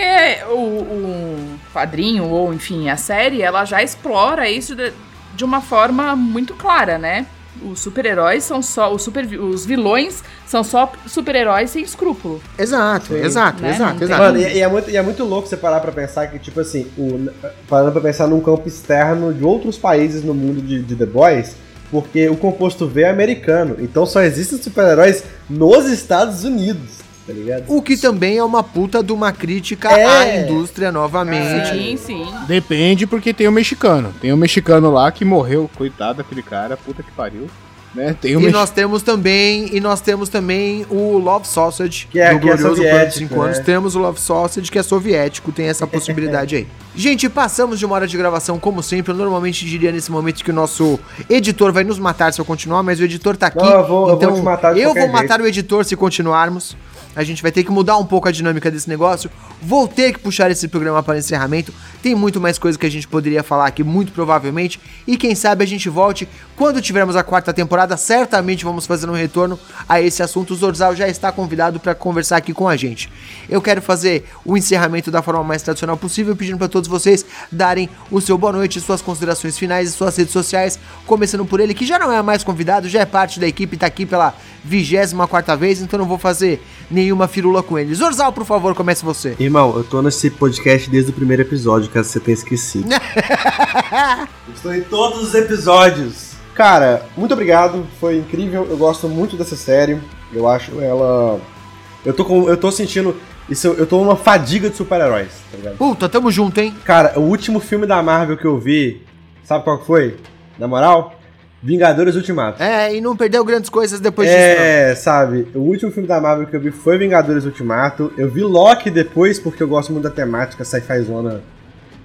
o, o quadrinho, ou enfim, a série, ela já explora isso de, de uma forma muito clara, né? Os super-heróis são só. Os, super, os vilões são só super-heróis sem escrúpulo. Exato, Sim. exato, Né? exato, Não exato. Mano, e, e é muito, e é muito louco você parar pra pensar que, tipo assim, o, parando pra pensar num campo externo de outros países no mundo de, de The Boys, porque o composto V é americano, então só existem super-heróis nos Estados Unidos, tá ligado? O que também é uma puta de uma crítica É. à indústria novamente. Sim, sim. Depende porque tem o mexicano. Tem o mexicano lá que morreu, coitado daquele cara, puta que pariu. Né? Tem o E mex- nós temos também, e nós temos também o Love Sausage, Que é- do que é glorioso de soviético, 5 anos. né? Temos o Love Sausage, que é soviético, tem essa possibilidade aí. Gente, passamos de uma hora de gravação, como sempre. Eu normalmente diria nesse momento que o nosso editor vai nos matar se eu continuar, mas o editor tá aqui. Não, eu vou- eu vou então matar eu vou matar o editor se continuarmos. A gente vai ter que mudar um pouco a dinâmica desse negócio. Vou ter que puxar esse programa para encerramento. Tem muito mais coisa que a gente poderia falar aqui, muito provavelmente. E quem sabe a gente volte quando tivermos a quarta temporada. Certamente vamos fazer um retorno a esse assunto. O Zorzal já está convidado para conversar aqui com a gente. Eu quero fazer o encerramento da forma mais tradicional possível, pedindo para todos vocês darem o seu boa noite, suas considerações finais e suas redes sociais. Começando por ele, que já não é mais convidado, já é parte da equipe, tá aqui pela vigésima quarta vez, então não vou fazer nenhuma firula com ele. Zorzal, por favor, comece você. Irmão, eu tô nesse podcast desde o primeiro episódio, caso você tenha esquecido. Estou em todos os episódios. Cara, muito obrigado, foi incrível. Eu gosto muito dessa série. Eu acho ela. Eu tô com. Eu tô sentindo. Isso, eu tô numa fadiga de super-heróis, tá ligado? Puta, tamo junto, hein? Cara, o último filme da Marvel que eu vi, sabe qual que foi? Na moral? Vingadores Ultimato. É, e não perdeu grandes coisas depois disso, não. É, sabe, o último filme da Marvel que eu vi foi Vingadores Ultimato. Eu vi Loki depois, porque eu gosto muito da temática sci-fi zona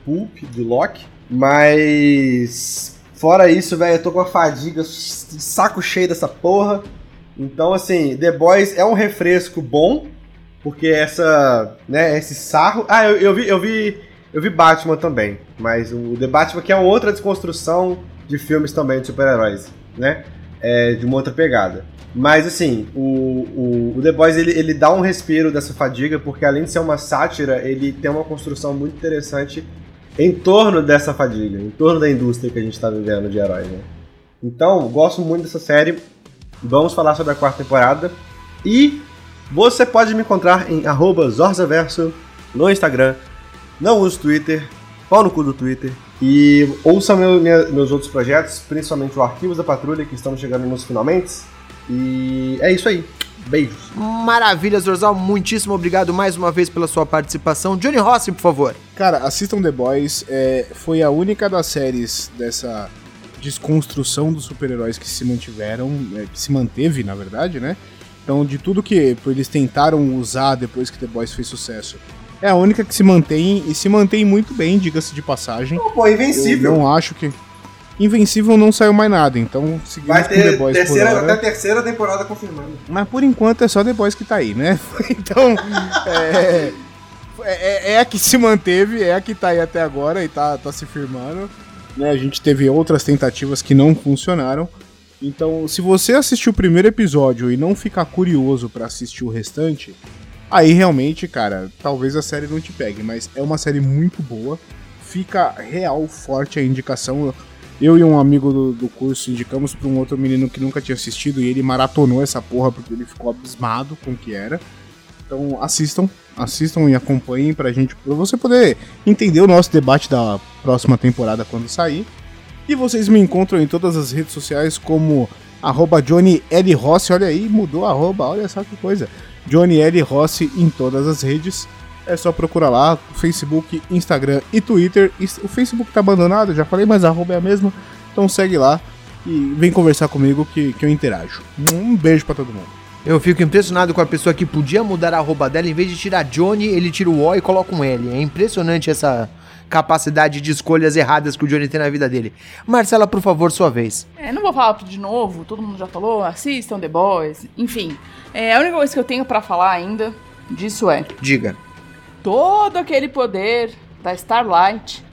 pulp de Loki. Mas. Fora isso, velho, eu tô com uma fadiga, saco cheio dessa porra. Então, assim, The Boys é um refresco bom, porque essa. né, esse sarro. Ah, eu, eu vi. Eu vi. Eu vi Batman também, mas o The Batman que é outra desconstrução de filmes também de super-heróis, né? É, de uma outra pegada. Mas assim, o, o, o The Boys ele, ele dá um respiro dessa fadiga, porque além de ser uma sátira, ele tem uma construção muito interessante em torno dessa fadiga, em torno da indústria que a gente está vivendo de heróis. Né? Então, gosto muito dessa série. Vamos falar sobre a quarta temporada. E você pode me encontrar em arroba Zorzaverso no Instagram. Não uso Twitter, pau no cu do Twitter. E ouça meu- minha- meus outros projetos, principalmente o Arquivos da Patrulha, que estamos chegando nos finalmente. E é isso aí. Beijos. Maravilha, Zorzal. Muitíssimo obrigado mais uma vez pela sua participação. Johnny Rossi, por favor. Cara, assistam The Boys. é, foi a única das séries dessa desconstrução dos super-heróis que se mantiveram, é, que se manteve, na verdade, né? Então, de tudo que eles tentaram usar depois que The Boys fez sucesso, é a única que se mantém e se mantém muito bem, diga-se de passagem. Pô, Eu Invencível. não acho que. Invencível não saiu mais nada, então seguimos Vai com The ter Boys terceira, por hora. até a terceira temporada confirmada. Mas por enquanto é só The Boys que tá aí, né? Então, é, é, é a que se manteve, é a que tá aí até agora e tá, tá se firmando. Né? A gente teve outras tentativas que não funcionaram. Então, se você assistiu o primeiro episódio e não ficar curioso pra assistir o restante, aí realmente, cara, talvez a série não te pegue. Mas é uma série muito boa. Fica real forte a indicação. Eu e um amigo do, do curso indicamos pra um outro menino que nunca tinha assistido e ele maratonou essa porra porque ele ficou abismado com o que era. Então assistam, assistam e acompanhem pra gente, pra você poder entender o nosso debate da próxima temporada quando sair. E vocês me encontram em todas as redes sociais como arroba Johnny L. Rossi, olha aí, mudou a arroba, olha só que coisa. Johnny L. Rossi em todas as redes. É só procurar lá, Facebook, Instagram e Twitter. O Facebook tá abandonado, já falei, mas a arroba é a mesma. Então segue lá e vem conversar comigo que, que eu interajo. Um beijo pra todo mundo. Eu fico impressionado com a pessoa que podia mudar a arroba dela, em vez de tirar Johnny, ele tira o O e coloca um L. É impressionante essa capacidade de escolhas erradas que o Johnny tem na vida dele. Marcela, por favor, sua vez. É, não vou falar tudo de novo, todo mundo já falou, assistam The Boys, enfim. É, a única coisa que eu tenho pra falar ainda disso é Diga. todo aquele poder da Starlight.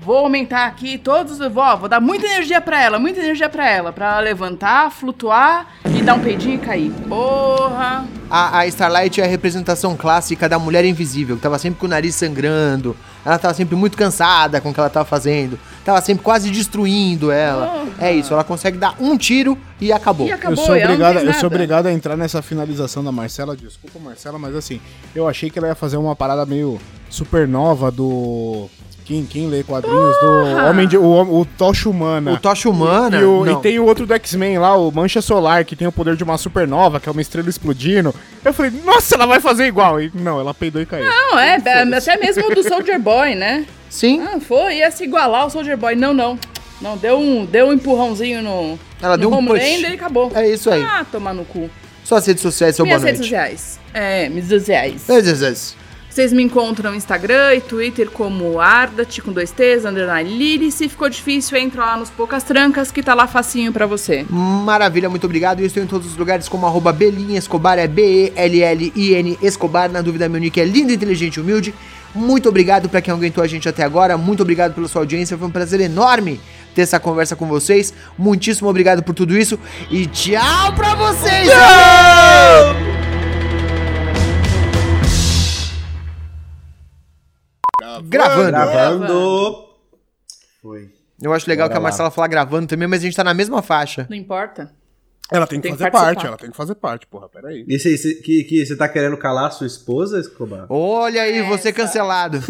Vou aumentar aqui todos, vou, vou dar muita energia pra ela, muita energia pra ela, pra ela levantar, flutuar e dar um peidinho e cair. Porra! A, a Starlight é a representação clássica da mulher invisível, que tava sempre com o nariz sangrando, ela tava sempre muito cansada com o que ela tava fazendo, tava sempre quase destruindo ela. É isso, ela consegue dar um tiro e acabou. E acabou, eu sou obrigado, eu sou obrigado a entrar nessa finalização da Marcela. Desculpa, Marcela, mas assim, eu achei que ela ia fazer uma parada meio supernova do. Quem, quem lê quadrinhos? Do Homem de. O, o Tocha Humana. O Tocha Humana. E, o- e tem o outro do X-Men lá, o Mancha Solar, que tem o poder de uma supernova, que é uma estrela explodindo. Eu falei, nossa, ela vai fazer igual. E não, ela peidou e caiu. Não, é, até mesmo do Soldier Boy, né? Sim, Ah, foi, ia se igualar ao Soldier Boy. Não, não. Não, deu um, deu um empurrãozinho no, Ela no deu um push. E acabou. é isso aí. Ah, tomar no cu. Suas redes sociais, seu boa Minhas redes noite. sociais. É, minhas redes sociais. Redes sociais. Vocês me encontram no Instagram e Twitter como Ardat, com dois T's, underline Lili. Se ficou difícil, entra lá nos Poucas Trancas, que tá lá facinho pra você. Maravilha, muito obrigado. Eu estou em todos os lugares como arroba Belinha Escobar, é B-E-L-L-I-N Escobar. Na dúvida, meu nick é lindo, inteligente e humilde. Muito obrigado pra quem aguentou a gente até agora. Muito obrigado pela sua audiência. Foi um prazer enorme ter essa conversa com vocês. Muitíssimo obrigado por tudo isso. E tchau pra vocês! Gravando. Gravando. Foi. Eu acho legal Bora que a lá. Marcela fala gravando também, mas a gente tá na mesma faixa. Não importa. Ela tem que Tem que fazer participar. parte, ela tem que fazer parte, porra, peraí. E você, você- que, que você tá querendo calar a sua esposa, Escobar? Olha aí, você cancelado.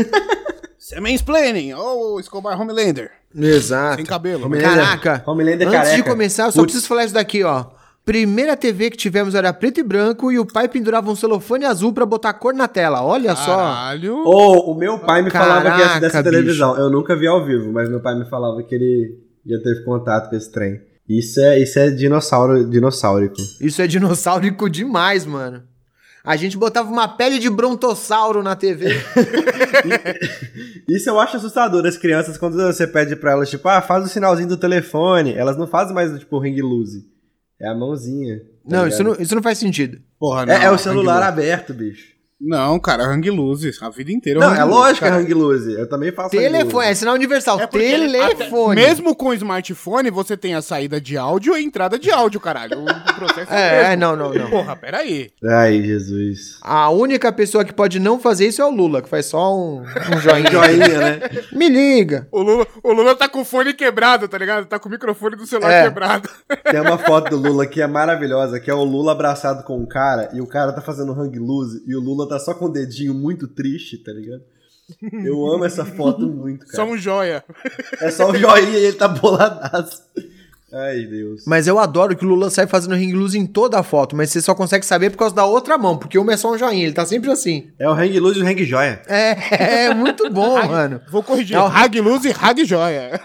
Você é mansplaining, ô Escobar Homelander. Exato. Sem cabelo. Homelander- Caraca. Homelander Antes de careca. começar, eu só Putz. preciso falar isso daqui, ó. Primeira TV que tivemos era preto e branco e o pai pendurava um celofane azul pra botar cor na tela. Olha só. Caralho. Ou o meu pai me falava que ia Caraca, dessa televisão. Eu nunca vi ao vivo, mas meu pai me falava que ele já teve contato com esse trem. Isso é, isso é dinossauro, dinossaurico. Isso é dinossaurico demais, mano. A gente botava uma pele de brontossauro na TV. Isso eu acho assustador. As crianças, quando você pede pra elas, tipo, ah, faz o sinalzinho do telefone, elas não fazem mais, tipo, ring loose. É a mãozinha. tá não, ligado? isso não, isso não faz sentido. Porra, não. É, é o celular hang aberto, bicho. Não, cara, hang loose. A vida inteira. Não, é lógico que é hang loose. Eu também faço hang Telefone, é sinal universal. É Telefone. até- mesmo com smartphone, você tem a saída de áudio e a entrada de áudio, caralho. O, o processo É, o mesmo. não, não, não. Porra, peraí. Ai, Jesus. A única pessoa que pode não fazer isso é o Lula, que faz só um, um joinha. Joinha, né? Me liga. O Lula, o Lula tá com o fone quebrado, tá ligado? Tá com o microfone do celular É. quebrado. Tem uma foto do Lula que é maravilhosa, que é o Lula abraçado com um cara e o cara tá fazendo hang loose e o Lula tá só com o dedinho muito triste, tá ligado? Eu amo essa foto muito, Só cara. um joia. É só o joinha e ele tá boladaço. Ai, Deus. Mas eu adoro que o Lula sai fazendo ring loose em toda a foto, mas você só consegue saber por causa da outra mão, porque uma é só um joinha, ele tá sempre assim. É o hang loose e o hang joia. É, é muito bom, mano. Vou corrigir. É o- Hag luz e hag joia.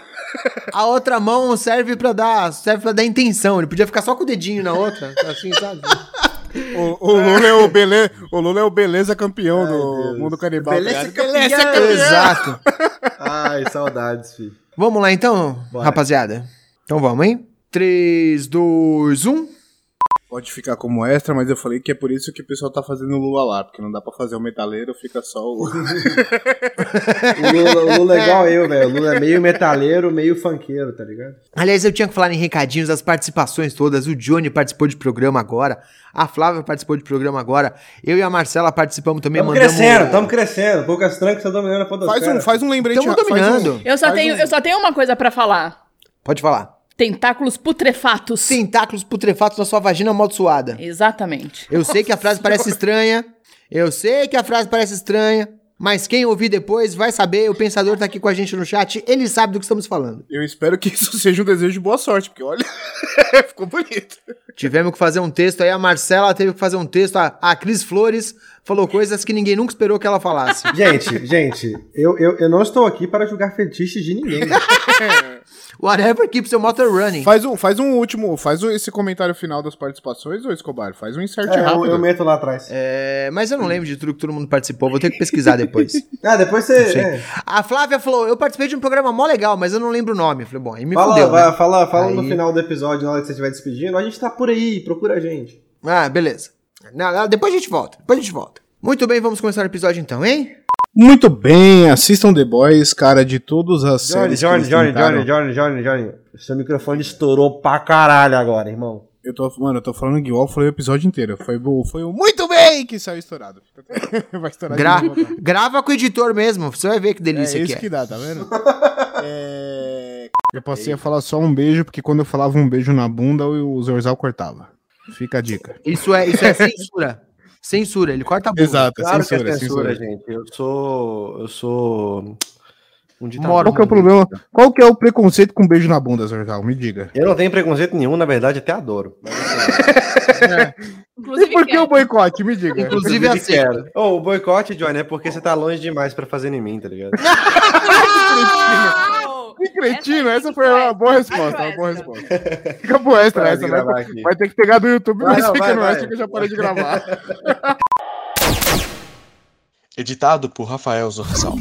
A outra mão serve pra dar, serve para dar intenção. Ele podia ficar só com o dedinho na outra, assim, sabe? O, o Lula é o beleza, o Lula é o beleza campeão do Deus. mundo canibal. Beleza tá ligado? campeão. Exato. Ai, saudades, filho. Vamos lá então, Bora. rapaziada. Então vamos, hein? um. 3, 2, 1. Pode ficar como extra, mas eu falei que é por isso que o pessoal tá fazendo o Lula lá, porque não dá pra fazer o metaleiro, fica só o. O Lula, o Lula é igual eu, velho. O Lula é meio metaleiro, meio funkeiro, tá ligado? Aliás, eu tinha que falar em recadinhos das participações todas. O Johnny participou de programa agora. A Flávia participou de programa agora. Eu e a Marcela participamos também. Tamo mandamos- crescendo, tamo crescendo. Poucas trancas tá dominando a. Faz um, faz um lembrete. Tamo faz um- dominando. Eu só, tenho, um- eu só tenho uma coisa pra falar. Pode falar. Tentáculos putrefatos. Tentáculos putrefatos na sua vagina amaldiçoada. Exatamente. Eu sei que a frase parece estranha. Eu sei que a frase parece estranha. Mas quem ouvir depois vai saber. O pensador tá aqui com a gente no chat. Ele sabe do que estamos falando. Eu espero que isso seja um desejo de boa sorte, porque olha, ficou bonito. Tivemos que fazer um texto aí. A Marcela teve que fazer um texto. A, a Cris Flores falou coisas que ninguém nunca esperou que ela falasse. Gente, gente, eu, eu, eu não estou aqui para julgar fetiches de ninguém. Whatever keeps your motor running. Faz um, faz um último, faz o- esse comentário final das participações, ô Escobar. Faz um insert É, eu, rápido. eu meto lá atrás. É, mas eu não lembro de tudo que todo mundo participou. Vou ter que pesquisar depois. Ah, depois você. É. A Flávia falou: Eu participei de um programa mó legal, mas eu não lembro o nome. Eu falei: Bom, aí me Fala, fudeu. vai- né? fala, fala no Aí- final do episódio, na hora que você estiver despedindo. A gente tá por aí, procura a gente. Ah, beleza. Não, depois a gente volta. Depois a gente volta. Muito bem, vamos começar o episódio então, hein? Muito bem, assistam The Boys, cara, de todas as Johnny, séries que Johnny, Johnny. Johnny, Johnny, Johnny, Johnny. Seu microfone estourou pra caralho agora, irmão. Eu tô, mano, eu tô falando igual foi o episódio inteiro. Foi, o- foi o muito bem que saiu estourado. Vai estourar Gra- de novo. grava com o editor mesmo, você vai ver que É delícia isso que é. que dá, tá vendo? É... Eu passei a falar só um beijo, porque quando eu falava um beijo na bunda, o Zorzal cortava. Fica a dica. Isso é, isso é censura. censura, ele corta a bunda. Exato, Claro censura, que é censura, censura. gente. Eu sou. Eu sou. Um ditador. Moro. Qual que é o problema? Qual que é o preconceito com beijo na bunda, Zorzal? Me diga. Eu não tenho preconceito nenhum, na verdade, até adoro. Mas, Inclusive, E por que quero. o boicote? Me diga. Inclusive eu assim. quero. Ô, o boicote, Johnny, é porque você tá longe demais pra fazer em mim, tá ligado? Que cretino, Essa essa foi uma boa resposta, uma boa resposta. Fica pro extra essa, de vai, ter que pegar do YouTube, Vai, mas não, fica vai, no vai. extra que eu já parei de gravar. Editado por Rafael Zorzal.